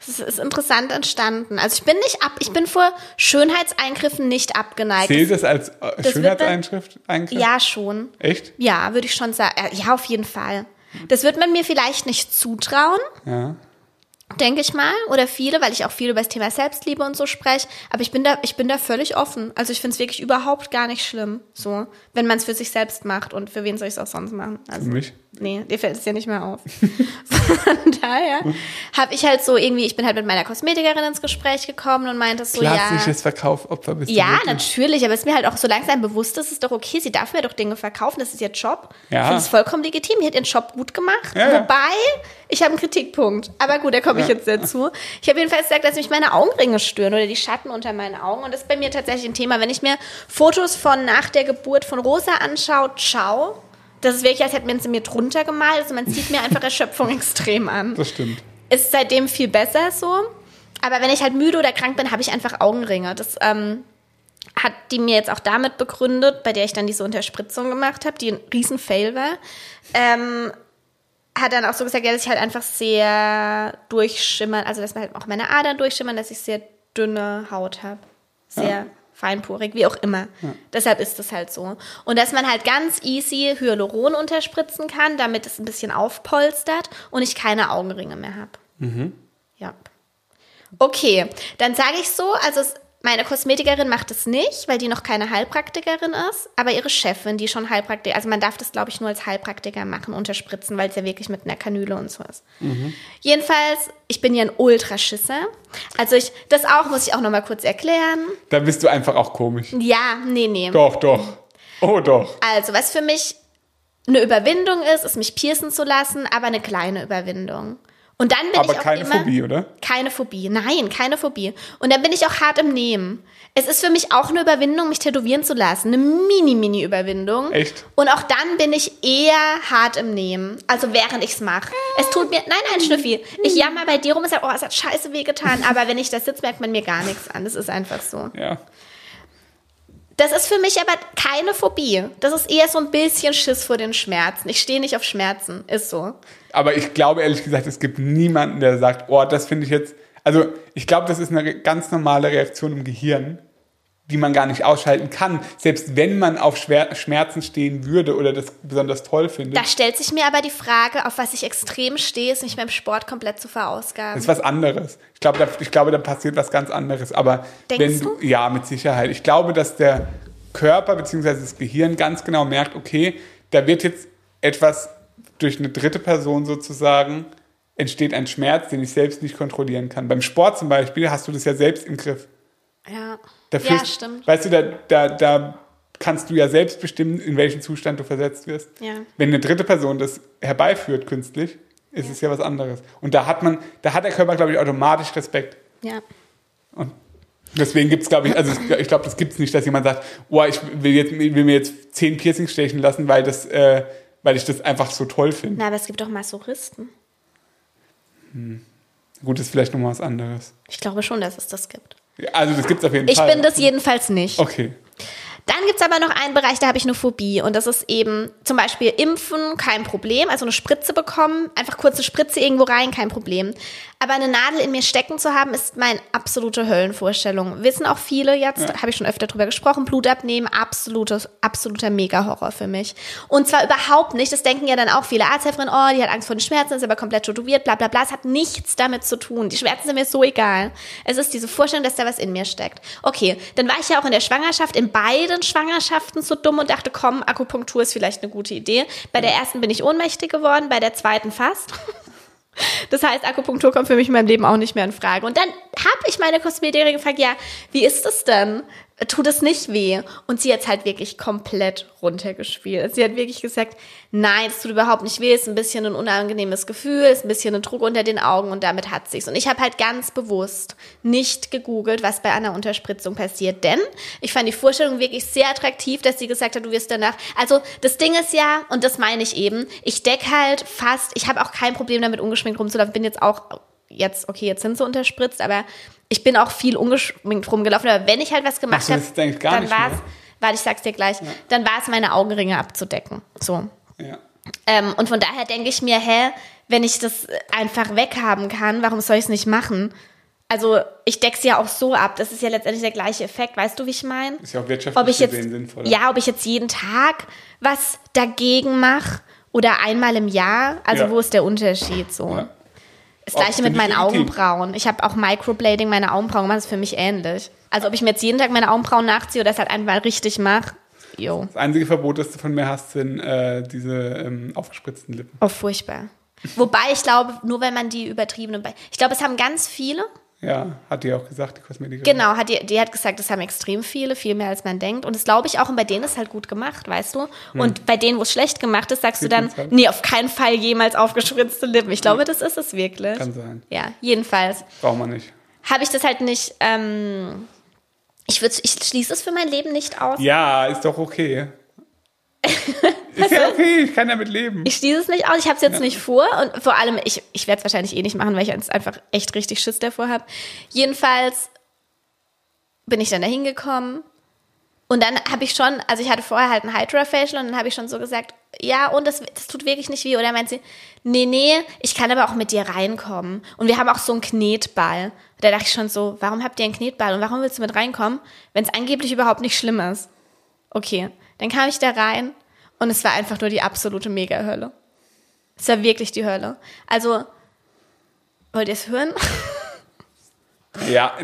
S1: Es ist, interessant entstanden. Also ich bin nicht ab, ich bin vor Schönheitseingriffen nicht abgeneigt.
S2: Zählt das als äh,
S1: wird dann-
S2: Schönheitseinschrift? Eingriff?
S1: Ja, schon.
S2: Echt?
S1: Ja, würde ich schon sagen. Äh, Ja, auf jeden Fall. Das wird man mir vielleicht nicht zutrauen,
S2: Ja.
S1: Denke ich mal. Oder viele, weil ich auch viel über das Thema Selbstliebe und so spreche. Aber ich bin da, ich bin da völlig offen. Also ich finde es wirklich überhaupt gar nicht schlimm. So, wenn man es für sich selbst macht und für wen soll ich es auch sonst machen? Also,
S2: Für mich?
S1: Nee, dir fällt es ja nicht mehr auf. Von daher habe ich halt so irgendwie, ich bin halt mit meiner Kosmetikerin ins Gespräch gekommen und meinte so, ja.
S2: Klassisches Verkaufopfer bist du
S1: Ja, natürlich, aber es ist mir halt auch so langsam bewusst, das ist doch okay, sie darf mir doch Dinge verkaufen, das ist ihr Job.
S2: Ja.
S1: Ich finde es vollkommen legitim, die hat ihren Job gut gemacht.
S2: Ja, ja.
S1: Wobei, ich habe einen Kritikpunkt. Aber gut, da komme ich jetzt dazu. Ich habe jedenfalls gesagt, dass mich meine Augenringe stören oder die Schatten unter meinen Augen. Und das ist bei mir tatsächlich ein Thema. Wenn ich mir Fotos von nach der Geburt von Rosa anschaue, ciao. Das ist wirklich, als hätte man sie mir drunter gemalt. Also man sieht mir einfach Erschöpfung extrem an.
S2: Das stimmt.
S1: Ist seitdem viel besser so. Aber wenn ich halt müde oder krank bin, habe ich einfach Augenringe. Das ähm, hat die mir jetzt auch damit begründet, bei der ich dann diese Unterspritzung gemacht habe, die ein riesen Fail war. Ähm, hat dann auch so gesagt, ja, dass ich halt einfach sehr durchschimmern, also dass man halt auch meine Adern durchschimmern, dass ich sehr dünne Haut habe. Sehr ja. feinporig, wie auch immer. Ja. Deshalb ist das halt so. Und dass man halt ganz easy Hyaluron unterspritzen kann, damit es ein bisschen aufpolstert und ich keine Augenringe mehr habe. Mhm. Ja. Okay, dann sage ich so, also es meine Kosmetikerin macht es nicht, weil die noch keine Heilpraktikerin ist, aber ihre Chefin, die schon Heilpraktikerin, also man darf das, glaube ich, nur als Heilpraktiker machen, unterspritzen, weil es ja wirklich mit einer Kanüle und so ist. Mhm. Jedenfalls, ich bin ja ein Ultraschisser. Also ich, das auch muss ich auch noch mal kurz erklären.
S2: Da bist du einfach auch komisch.
S1: Ja, nee, nee.
S2: Doch, doch. Oh, doch.
S1: Also, was für mich eine Überwindung ist, ist mich piercen zu lassen, aber eine kleine Überwindung. Und dann bin
S2: Aber
S1: ich auch
S2: keine
S1: immer,
S2: Phobie, oder?
S1: Keine Phobie, nein, keine Phobie. Und dann bin ich auch hart im Nehmen. Es ist für mich auch eine Überwindung, mich tätowieren zu lassen. Eine mini-mini-Überwindung.
S2: Echt?
S1: Und auch dann bin ich eher hart im Nehmen. Also während ich es mache. Es tut mir, nein, nein, Schnüffi. Ich jammer bei dir rum und sage, oh, es hat scheiße wehgetan. Aber wenn ich da sitze, merkt man mir gar nichts an. Das ist einfach so.
S2: Ja.
S1: Das ist für mich aber keine Phobie. Das ist eher so ein bisschen Schiss vor den Schmerzen. Ich stehe nicht auf Schmerzen. Ist so.
S2: Aber ich glaube ehrlich gesagt, es gibt niemanden, der sagt, oh, das finde ich jetzt. Also ich glaube, das ist eine ganz normale Reaktion im Gehirn, die man gar nicht ausschalten kann. Selbst wenn man auf Schmerzen stehen würde oder das besonders toll findet.
S1: Da stellt sich mir aber die Frage, auf was ich extrem stehe, ist mich beim Sport komplett zu verausgaben.
S2: Das ist was anderes. Ich glaube, da, ich glaube, da passiert was ganz anderes. Aber
S1: Denkst
S2: wenn
S1: du?
S2: Ja, mit Sicherheit. Ich glaube, dass der Körper bzw. das Gehirn ganz genau merkt, okay, da wird jetzt etwas durch eine dritte Person sozusagen entsteht ein Schmerz, den ich selbst nicht kontrollieren kann. Beim Sport zum Beispiel hast du das ja selbst im Griff.
S1: Ja,
S2: Dafür,
S1: ja stimmt.
S2: Weißt du, da, da, da kannst du ja selbst bestimmen, in welchen Zustand du versetzt wirst.
S1: Ja.
S2: Wenn eine dritte Person das herbeiführt künstlich, ist ja. es ja was anderes. Und da hat man, da hat der Körper, glaube ich, automatisch Respekt.
S1: Ja.
S2: Und deswegen gibt es, glaube ich, also ich glaube, das gibt es nicht, dass jemand sagt, oh, ich will, jetzt, will mir jetzt zehn Piercings stechen lassen, weil das äh, weil ich das einfach so toll finde.
S1: Na, aber es gibt doch Masochisten.
S2: Hm. Gut, ist vielleicht nochmal was anderes.
S1: Ich glaube schon, dass es das gibt.
S2: Also das gibt es auf jeden
S1: ich
S2: Fall.
S1: Ich bin das jedenfalls nicht.
S2: Okay.
S1: Dann gibt es aber noch einen Bereich, da habe ich eine Phobie. Und das ist eben zum Beispiel Impfen, kein Problem. Also eine Spritze bekommen, einfach kurze Spritze irgendwo rein, kein Problem. Aber eine Nadel in mir stecken zu haben, ist meine absolute Höllenvorstellung. Wissen auch viele jetzt, ja. habe ich schon öfter drüber gesprochen, Blut abnehmen, absolutes, absoluter Mega-Horror für mich. Und zwar überhaupt nicht, das denken ja dann auch viele Arzthelferinnen, oh, die hat Angst vor den Schmerzen, ist aber komplett tätowiert, bla bla bla. Es hat nichts damit zu tun. Die Schmerzen sind mir so egal. Es ist diese Vorstellung, dass da was in mir steckt. Okay, dann war ich ja auch in der Schwangerschaft, in beiden Schwangerschaften so dumm und dachte, komm, Akupunktur ist vielleicht eine gute Idee. Bei der ersten bin ich ohnmächtig geworden, bei der zweiten fast. Das heißt, Akupunktur kommt für mich in meinem Leben auch nicht mehr in Frage. Und dann habe ich meine Kosmetikerin gefragt, ja, wie ist das denn? Tut es nicht weh. Und sie hat halt wirklich komplett runtergespielt. Sie hat wirklich gesagt, nein, es tut überhaupt nicht weh, es ist ein bisschen ein unangenehmes Gefühl, es ist ein bisschen ein Druck unter den Augen und damit hat sich's. Und ich habe halt ganz bewusst nicht gegoogelt, was bei einer Unterspritzung passiert, denn ich fand die Vorstellung wirklich sehr attraktiv, dass sie gesagt hat, du wirst danach. Also das Ding ist ja, und das meine ich eben, ich deck halt fast, ich habe auch kein Problem damit ungeschminkt rumzulaufen, bin jetzt auch jetzt, okay, jetzt sind sie unterspritzt, aber ich bin auch viel ungeschminkt rumgelaufen. Aber wenn ich halt was gemacht habe, dann war es, weil ich sag's dir gleich, ja. dann war es meine Augenringe abzudecken. So.
S2: Ja.
S1: Ähm, und von daher denke ich mir, hä, wenn ich das einfach weghaben kann, warum soll ich es nicht machen? Also ich deck's ja auch so ab. Das ist ja letztendlich der gleiche Effekt. Weißt du, wie ich meine?
S2: Ist ja auch wirtschaftlich
S1: ob ich jetzt,
S2: sinnvoll.
S1: Ja, ob ich jetzt jeden Tag was dagegen mache oder einmal im Jahr. Also ja. wo ist der Unterschied so? Ja. Das gleiche mit meinen Augenbrauen. Ich habe auch Microblading meine Augenbrauen gemacht, das ist für mich ähnlich. Also ob ich mir jetzt jeden Tag meine Augenbrauen nachziehe oder das halt einmal richtig mache.
S2: Das einzige Verbot, das du von mir hast, sind äh, diese ähm, aufgespritzten Lippen.
S1: Oh, furchtbar. Wobei ich glaube, nur wenn man die übertriebene. Ich glaube, es haben ganz viele,
S2: ja, hat die auch gesagt, die Kosmetikerin.
S1: Genau, hat die, die hat gesagt, das haben extrem viele, viel mehr als man denkt. Und das glaube ich auch, und bei denen ist halt gut gemacht, weißt du? Hm. Und bei denen, wo es schlecht gemacht ist, sagst du dann, nee, auf keinen Fall jemals aufgespritzte Lippen. Ich glaube, das ist es wirklich.
S2: Kann sein.
S1: Ja, jedenfalls.
S2: Braucht man nicht.
S1: Habe ich das halt nicht, ähm, ich, würd, ich schließe es für mein Leben nicht aus.
S2: Ja, ist doch okay. Ist ja okay, ich kann damit leben.
S1: Ich schließe es nicht aus, ich habe es jetzt nicht vor und vor allem, ich, ich werde es wahrscheinlich eh nicht machen, weil ich jetzt einfach echt richtig Schiss davor habe. Jedenfalls bin ich dann da hingekommen und dann habe ich schon, also ich hatte vorher halt ein Hydra-Facial und dann habe ich schon so gesagt, ja, und das, das tut wirklich nicht weh. Oder meint sie, nee, nee, ich kann aber auch mit dir reinkommen. Und wir haben auch so einen Knetball. Da dachte ich schon so, warum habt ihr einen Knetball und warum willst du mit reinkommen, wenn es angeblich überhaupt nicht schlimm ist? Okay, dann kam ich da rein und es war einfach nur die absolute Mega-Hölle. Es war wirklich die Hölle. Also, wollt ihr es hören?
S2: Ja,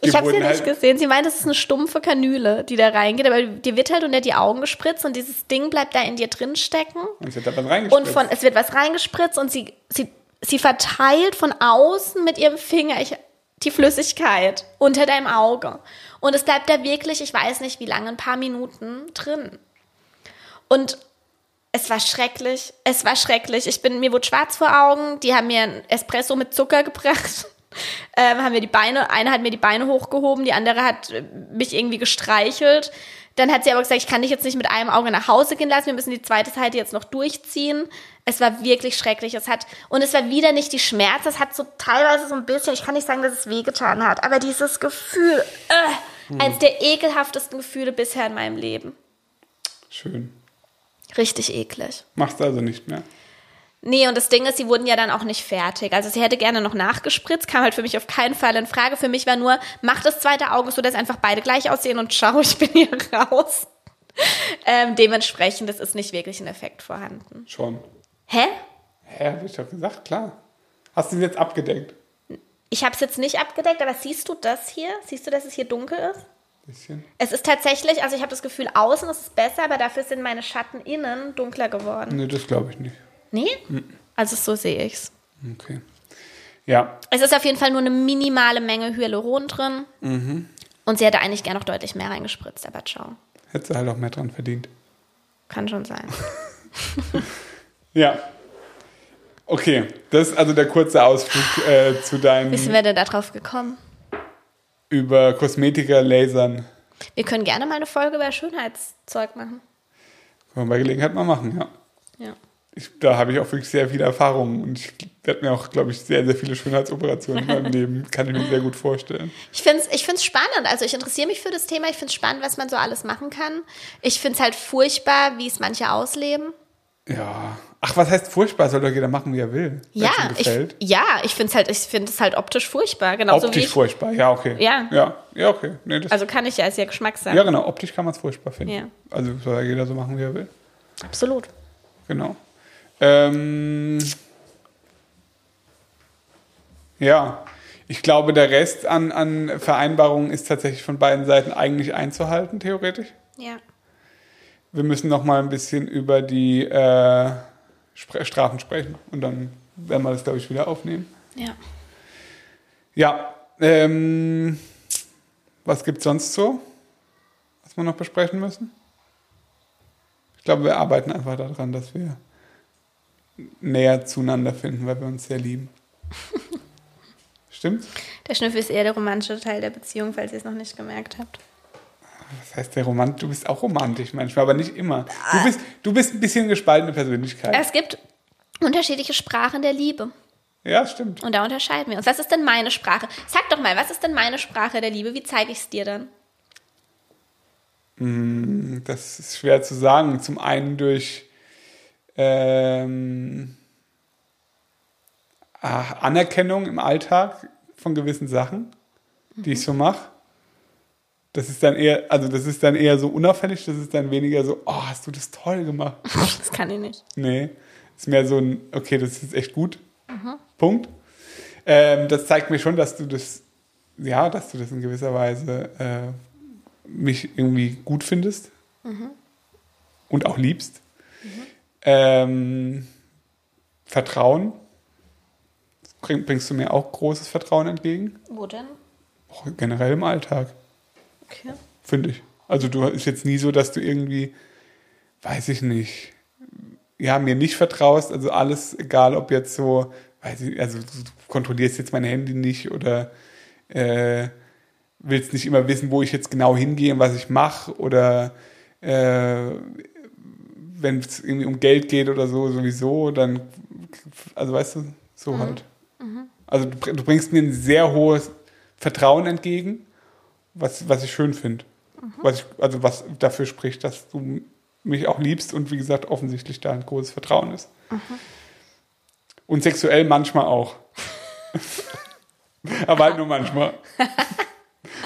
S1: Ich habe sie nicht
S2: halt,
S1: gesehen. Sie meint, das ist eine stumpfe Kanüle, die da reingeht, aber dir wird halt unter die Augen gespritzt und dieses Ding bleibt da in dir drin stecken.
S2: Und sie hat da was reingespritzt.
S1: Und von, es wird was reingespritzt und sie, sie, sie verteilt von außen mit ihrem Finger ich, die Flüssigkeit unter deinem Auge. Und es bleibt da wirklich, ich weiß nicht wie lange, ein paar Minuten drin. Und es war schrecklich. Es war schrecklich. Ich bin, mir wurde schwarz vor Augen. Die haben mir ein Espresso mit Zucker gebracht. Ähm, haben mir die Beine, eine hat mir die Beine hochgehoben, die andere hat äh, mich irgendwie gestreichelt. Dann hat sie aber gesagt, ich kann dich jetzt nicht mit einem Auge nach Hause gehen lassen, wir müssen die zweite Seite jetzt noch durchziehen. Es war wirklich schrecklich. Es hat, und es war wieder nicht die Schmerz, es hat so teilweise so ein bisschen, ich kann nicht sagen, dass es wehgetan hat, aber dieses Gefühl, äh, eines der ekelhaftesten Gefühle bisher in meinem Leben.
S2: Schön.
S1: Richtig eklig.
S2: Machst du also nicht mehr.
S1: Nee, und das Ding ist, sie wurden ja dann auch nicht fertig. Also sie hätte gerne noch nachgespritzt, kam halt für mich auf keinen Fall in Frage. Für mich war nur, mach das zweite Auge so, dass einfach beide gleich aussehen und schau, ich bin hier raus. Ähm, dementsprechend, es ist nicht wirklich ein Effekt vorhanden.
S2: Schon.
S1: Hä?
S2: Hä, hab ich doch gesagt, klar. Hast du sie jetzt abgedeckt?
S1: Ich habe es jetzt nicht abgedeckt, aber siehst du das hier? Siehst du, dass es hier dunkel ist?
S2: Bisschen.
S1: Es ist tatsächlich, also ich habe das Gefühl, außen ist es besser, aber dafür sind meine Schatten innen dunkler geworden.
S2: Nee, das glaube ich nicht.
S1: Nee? Also so sehe ich's.
S2: Okay. Ja,
S1: Es ist auf jeden Fall nur eine minimale Menge Hyaluron drin. Und sie hätte eigentlich gerne noch deutlich mehr reingespritzt, aber ciao.
S2: hättest du halt auch mehr dran verdient.
S1: Kann schon sein.
S2: Ja. Okay, das ist also der kurze Ausflug äh, zu deinen
S1: Wie sind wir denn da drauf gekommen?
S2: Über Kosmetiker, Lasern.
S1: Wir können gerne mal eine Folge über Schönheitszeug machen.
S2: Können wir bei Gelegenheit mal machen, ja.
S1: Ja.
S2: Ich, da habe ich auch wirklich sehr viel Erfahrung und ich werde mir auch, glaube ich, sehr, sehr viele Schönheitsoperationen in meinem Leben, kann ich mir sehr gut vorstellen.
S1: Ich finde es ich find's spannend. Also ich interessiere mich für das Thema. Ich finde es spannend, was man so alles machen kann. Ich finde es halt furchtbar, wie es manche ausleben.
S2: Ja. Ach, was heißt furchtbar? Soll doch jeder machen, wie er will.
S1: Ja,
S2: ihm
S1: ich, ja, ich finde es halt, ich finde es halt optisch furchtbar. Genauso
S2: Optisch
S1: ich,
S2: furchtbar, ja, okay.
S1: Ja.
S2: Ja, ja okay. Nee,
S1: Also kann ich ja, ist ja Geschmackssache.
S2: ja, genau, optisch kann man es furchtbar finden.
S1: Ja.
S2: Also soll ja jeder so machen, wie er will.
S1: Absolut.
S2: Genau. Ähm, ja, ich glaube, der Rest an, an Vereinbarungen ist tatsächlich von beiden Seiten eigentlich einzuhalten, theoretisch.
S1: Ja.
S2: Wir müssen noch mal ein bisschen über die äh, Strafen sprechen und dann werden wir das, glaube ich, wieder aufnehmen.
S1: Ja.
S2: Ja, ähm, was gibt es sonst so, was wir noch besprechen müssen? Ich glaube, wir arbeiten einfach daran, dass wir näher zueinander finden, weil wir uns sehr lieben. Stimmt's?
S1: Der Schnüffel ist eher der romantische Teil der Beziehung, falls ihr es noch nicht gemerkt habt.
S2: Das heißt, der Romant du bist auch romantisch manchmal, aber nicht immer. Du bist, du bist ein bisschen gespaltene Persönlichkeit.
S1: Es gibt unterschiedliche Sprachen der Liebe.
S2: Ja, stimmt.
S1: Und da unterscheiden wir uns. Was ist denn meine Sprache? Sag doch mal, was ist denn meine Sprache der Liebe? Wie zeige ich es dir dann?
S2: Das ist schwer zu sagen. Zum einen durch ähm, ah, Anerkennung im Alltag von gewissen Sachen, die ich so mache. Das ist dann eher, also das ist dann eher so unauffällig, das ist dann weniger so, oh, hast du das toll gemacht.
S1: Das kann ich nicht.
S2: Nee, ist mehr so ein, okay, das ist echt gut. Punkt. Ähm, das zeigt mir schon, dass du das, ja, dass du das in gewisser Weise äh, mich irgendwie gut findest und auch liebst. Ähm, Vertrauen. Bring, bringst du mir auch großes Vertrauen entgegen?
S1: Wo denn?
S2: Auch generell im Alltag,
S1: Okay.
S2: finde ich. Also du ist jetzt nie so, dass du irgendwie, weiß ich nicht, ja, mir nicht vertraust, also alles, egal ob jetzt so, weiß ich, also du kontrollierst jetzt mein Handy nicht oder äh, willst nicht immer wissen, wo ich jetzt genau hingehe und was ich mache oder äh, wenn es irgendwie um Geld geht oder so, sowieso, dann, also weißt du, so
S1: Mhm.
S2: halt. Also du, du bringst mir ein sehr hohes Vertrauen entgegen, was, was ich schön finde.
S1: Mhm.
S2: Was ich, also was dafür spricht, dass du mich auch liebst und wie gesagt, offensichtlich da ein großes Vertrauen ist.
S1: Mhm.
S2: Und sexuell manchmal auch. Aber halt nur manchmal.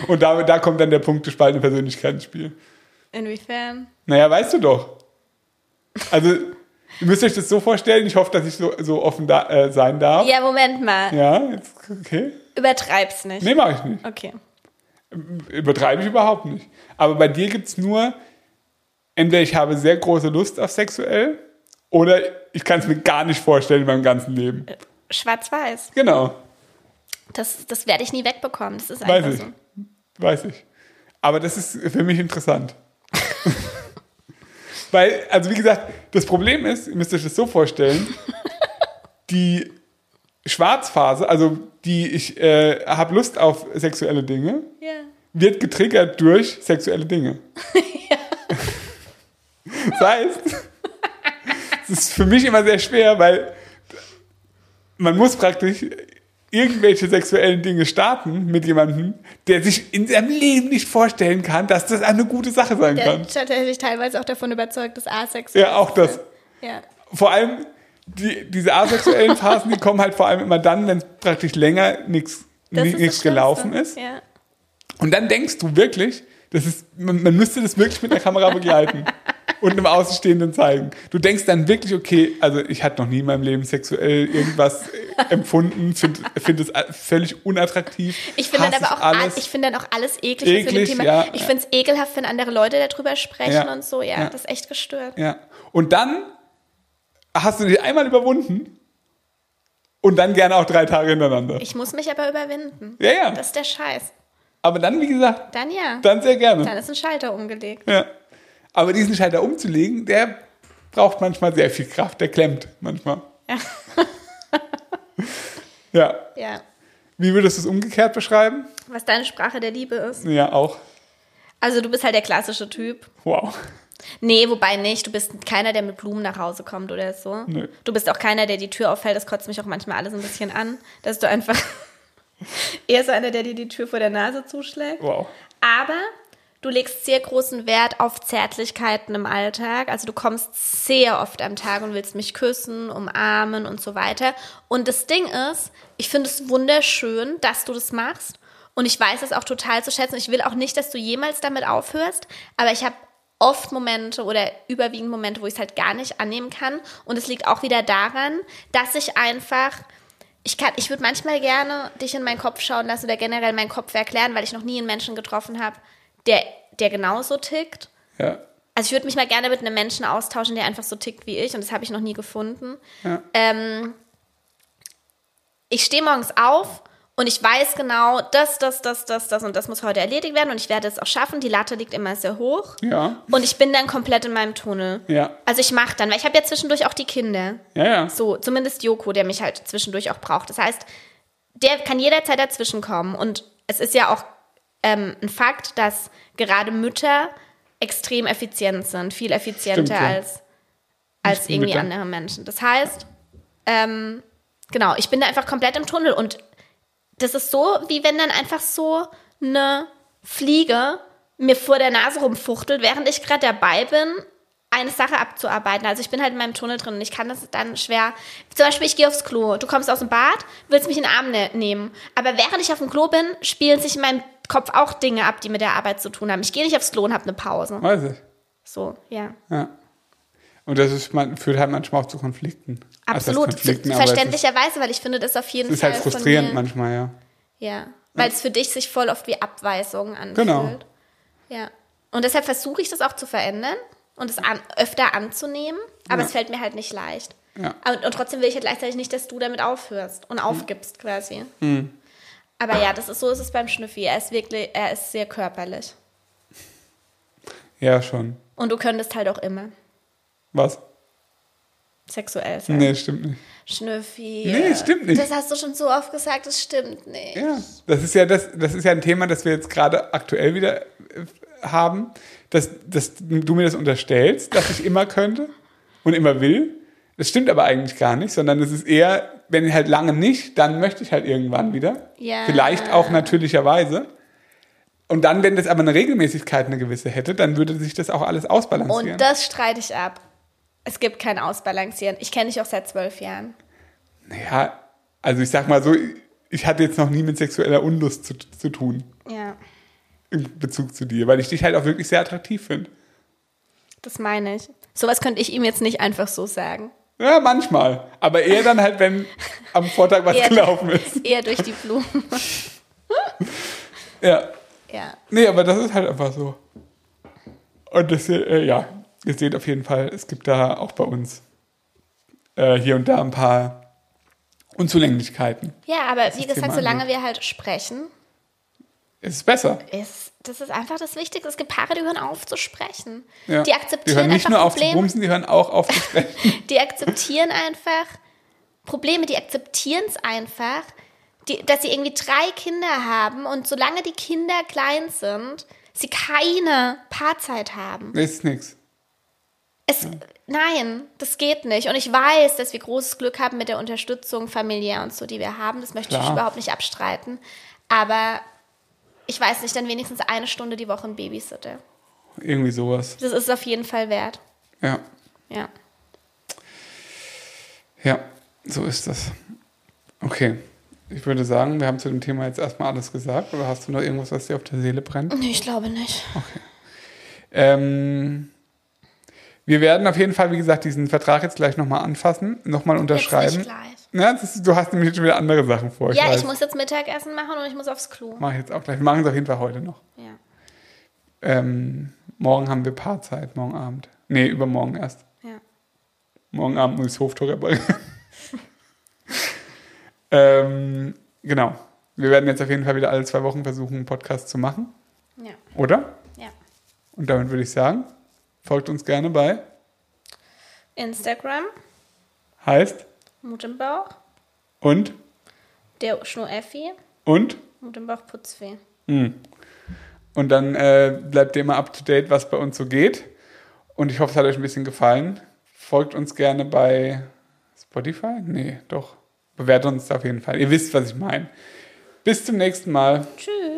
S2: Und da, da kommt dann der Punkt gespaltene Persönlichkeit ins Spiel.
S1: Inwiefern?
S2: Naja, weißt du doch. Also, ihr müsst euch das so vorstellen, ich hoffe, dass ich so, so offen da, äh, sein darf.
S1: Ja, Moment mal.
S2: Ja, jetzt, okay.
S1: Übertreib's nicht.
S2: Nee, mache ich nicht.
S1: Okay.
S2: Übertreibe ich überhaupt nicht. Aber bei dir gibt es nur, entweder ich habe sehr große Lust auf sexuell oder ich kann es mir gar nicht vorstellen in meinem ganzen Leben.
S1: Schwarz-Weiß.
S2: Genau,
S1: Das, das werde ich nie wegbekommen. Das ist
S2: weiß
S1: einfach
S2: ich.
S1: so.
S2: Weiß ich. Aber das ist für mich interessant. Weil, also wie gesagt, das Problem ist, ihr müsst euch das so vorstellen, die Schwarzphase, also die ich äh, habe Lust auf sexuelle Dinge,
S1: Ja.
S2: wird getriggert durch sexuelle Dinge. Das heißt, es ist für mich immer sehr schwer, weil man muss praktisch irgendwelche sexuellen Dinge starten mit jemandem, der sich in seinem Leben nicht vorstellen kann, dass das eine gute Sache sein
S1: Der
S2: kann.
S1: tatsächlich teilweise auch davon überzeugt, dass asexuell
S2: Ja, auch das.
S1: Ja.
S2: Vor allem die, diese asexuellen Phasen, die kommen halt vor allem immer dann, wenn praktisch länger nichts gelaufen ist.
S1: Ja.
S2: Und dann denkst du wirklich, das ist, man, man müsste das wirklich mit einer Kamera begleiten und einem Außenstehenden zeigen. Du denkst dann wirklich, okay, also ich hatte noch nie in meinem Leben sexuell irgendwas äh, empfunden, finde find es a- völlig unattraktiv.
S1: Ich finde dann aber auch,
S2: alles.
S1: ich finde dann auch alles eklig,
S2: Eklig,
S1: Thema.
S2: ja.
S1: ich finde es ekelhaft, wenn andere Leute darüber sprechen
S2: Ja.
S1: und so. Ja,
S2: Ja.
S1: das ist echt gestört.
S2: Ja. Und dann hast du dich einmal überwunden und dann gerne auch drei Tage hintereinander.
S1: Ich muss mich aber überwinden.
S2: Ja, ja.
S1: Das ist der Scheiß.
S2: Aber dann, wie gesagt,
S1: Dann ja.
S2: dann sehr gerne.
S1: Dann ist ein Schalter umgelegt.
S2: Ja. Aber diesen Schalter umzulegen, der braucht manchmal sehr viel Kraft. Der klemmt manchmal. Ja.
S1: Ja.
S2: Wie würdest du es umgekehrt beschreiben?
S1: Was deine Sprache der Liebe ist.
S2: Ja, auch.
S1: Also du bist halt der klassische Typ.
S2: Wow.
S1: Nee, wobei nicht. Du bist keiner, der mit Blumen nach Hause kommt oder so.
S2: Nö.
S1: Du bist auch keiner, der die Tür auffällt. Das kotzt mich auch manchmal alles ein bisschen an, dass du einfach eher so einer, der dir die Tür vor der Nase zuschlägt.
S2: Wow.
S1: Aber du legst sehr großen Wert auf Zärtlichkeiten im Alltag. Also du kommst sehr oft am Tag und willst mich küssen, umarmen und so weiter. Und das Ding ist, ich finde es wunderschön, dass du das machst. Und ich weiß es auch total zu schätzen. Ich will auch nicht, dass du jemals damit aufhörst. Aber ich habe oft Momente oder überwiegend Momente, wo ich es halt gar nicht annehmen kann. Und es liegt auch wieder daran, dass ich einfach ich kann, ich würde manchmal gerne dich in meinen Kopf schauen lassen oder generell meinen Kopf erklären, weil ich noch nie einen Menschen getroffen habe, der, der genauso tickt.
S2: Ja.
S1: Also ich würde mich mal gerne mit einem Menschen austauschen, der einfach so tickt wie ich und das habe ich noch nie gefunden.
S2: Ja.
S1: Ähm, ich stehe morgens auf und ich weiß genau, das, das, das, das, das und das muss heute erledigt werden und ich werde es auch schaffen. Die Latte liegt immer sehr hoch.
S2: Ja.
S1: Und ich bin dann komplett in meinem Tunnel.
S2: Ja.
S1: Also ich mache dann, weil ich habe ja zwischendurch auch die Kinder.
S2: Ja, ja.
S1: So, zumindest Joko, der mich halt zwischendurch auch braucht. Das heißt, der kann jederzeit dazwischen kommen. Und es ist ja auch ähm, ein Fakt, dass gerade Mütter extrem effizient sind, viel effizienter
S2: Stimmt, ja.
S1: als, als irgendwie
S2: Mütter.
S1: andere Menschen. Das heißt, ähm, genau, ich bin da einfach komplett im Tunnel und das ist so, wie wenn dann einfach so eine Fliege mir vor der Nase rumfuchtelt, während ich gerade dabei bin, eine Sache abzuarbeiten. Also ich bin halt in meinem Tunnel drin und ich kann das dann schwer. Zum Beispiel, ich gehe aufs Klo. Du kommst aus dem Bad, willst mich in den Arm ne nehmen. Aber während ich auf dem Klo bin, spielen sich in meinem Kopf auch Dinge ab, die mit der Arbeit zu tun haben. Ich gehe nicht aufs Klo und habe eine Pause.
S2: Weiß ich.
S1: So, ja.
S2: Ja. Und das ist, man, führt halt manchmal auch zu Konflikten.
S1: Absolut. Verständlicherweise, weil ich finde das auf jeden
S2: ist, es ist
S1: Fall.
S2: halt frustrierend manchmal, ja.
S1: Ja, weil es für dich sich voll oft wie Abweisung anfühlt.
S2: Genau.
S1: Ja. Und deshalb versuche ich das auch zu verändern und es an, öfter anzunehmen, aber
S2: Ja.
S1: es fällt mir halt nicht leicht.
S2: Ja.
S1: Und, und trotzdem will ich ja gleichzeitig nicht, dass du damit aufhörst und aufgibst quasi.
S2: Hm.
S1: Aber ja, das ist so ist es beim Schnüffi. Er ist wirklich, er ist sehr körperlich.
S2: Ja, schon.
S1: Und du könntest halt auch immer
S2: Was?
S1: Sexuell sein.
S2: Nee, stimmt nicht.
S1: Schnüffi.
S2: Nee, stimmt nicht.
S1: Das hast du schon so oft gesagt, das stimmt nicht.
S2: Ja, das ist ja das, das ist ja ein Thema, das wir jetzt gerade aktuell wieder äh, haben, dass, dass du mir das unterstellst, dass ich immer könnte. und immer will. Das stimmt aber eigentlich gar nicht, sondern es ist eher, wenn halt lange nicht, dann möchte ich halt irgendwann wieder.
S1: Ja.
S2: Vielleicht auch natürlicherweise. Und dann, wenn das aber eine Regelmäßigkeit eine gewisse hätte, dann würde sich das auch alles ausbalancieren.
S1: Und das streite ich ab. Es gibt kein Ausbalancieren. Ich kenne dich auch seit zwölf Jahren.
S2: naja, also ich sag mal so, ich hatte jetzt noch nie mit sexueller Unlust zu, zu tun
S1: Ja,
S2: in Bezug zu dir, weil ich dich halt auch wirklich sehr attraktiv finde.
S1: das meine ich. Sowas könnte ich ihm jetzt nicht einfach so sagen.
S2: Ja, manchmal. Aber eher dann halt, wenn am Vortag was
S1: Eher-
S2: gelaufen ist.
S1: Eher durch die Blumen.
S2: Ja.
S1: Ja.
S2: Nee, aber das ist halt einfach so. Und das, äh, ja, ihr seht auf jeden Fall, es gibt da auch bei uns äh, hier und da ein paar Unzulänglichkeiten.
S1: Ja, aber wie
S2: Thema
S1: gesagt, solange
S2: angeht.
S1: wir halt sprechen,
S2: Es ist besser.
S1: ist, das ist einfach das Wichtigste. Es gibt Paare, die hören auf zu sprechen.
S2: Ja.
S1: Die akzeptieren
S2: die hören nicht
S1: einfach
S2: nur auf zu
S1: Probleme.
S2: bumsen, die hören auch auf zu sprechen.
S1: Die akzeptieren einfach Probleme, die akzeptieren es einfach, die, dass sie irgendwie drei Kinder haben und solange die Kinder klein sind, sie keine Paarzeit haben.
S2: ist nix.
S1: Es, Nein, das geht nicht. Und ich weiß, dass wir großes Glück haben mit der Unterstützung familiär und so, die wir haben. Das möchte ich
S2: Klar.
S1: überhaupt nicht abstreiten. Aber ich weiß nicht, dann wenigstens eine Stunde die Woche ein Babysitter.
S2: Irgendwie sowas.
S1: Das ist auf jeden Fall wert.
S2: Ja.
S1: Ja.
S2: Ja, so ist das. Okay. Ich würde sagen, wir haben zu dem Thema jetzt erstmal alles gesagt. Oder hast du noch irgendwas, was dir auf der Seele brennt?
S1: Nee, ich glaube nicht.
S2: Ähm, wir werden auf jeden Fall, wie gesagt, diesen Vertrag jetzt gleich nochmal anfassen, nochmal unterschreiben.
S1: Jetzt gleich.
S2: Ja, ist, du hast nämlich schon wieder andere Sachen vor.
S1: Ja, ich
S2: weiß.
S1: muss jetzt Mittagessen machen und ich muss aufs Klo.
S2: Mach ich jetzt auch gleich. Wir machen es auf jeden Fall heute noch.
S1: Ja.
S2: Ähm, morgen haben wir Paarzeit, morgen Abend. Nee, übermorgen erst.
S1: Ja.
S2: Morgen Abend muss ich das Hoftor reparieren. ähm, genau. Wir werden jetzt auf jeden Fall wieder alle zwei Wochen versuchen, einen Podcast zu machen.
S1: Ja.
S2: Oder?
S1: Ja.
S2: Und damit würde ich sagen, folgt uns gerne bei
S1: Instagram,
S2: heißt
S1: Mut im Bauch,
S2: und
S1: der Schnurr-Effi,
S2: und
S1: Mut im Bauch Putzfee.
S2: Mm. Und dann äh, bleibt ihr immer up to date, was bei uns so geht. Und ich hoffe, es hat euch ein bisschen gefallen. Folgt uns gerne bei Spotify? Nee, doch. Bewertet uns auf jeden Fall. Ihr wisst, was ich meine. Bis zum nächsten Mal.
S1: Tschüss.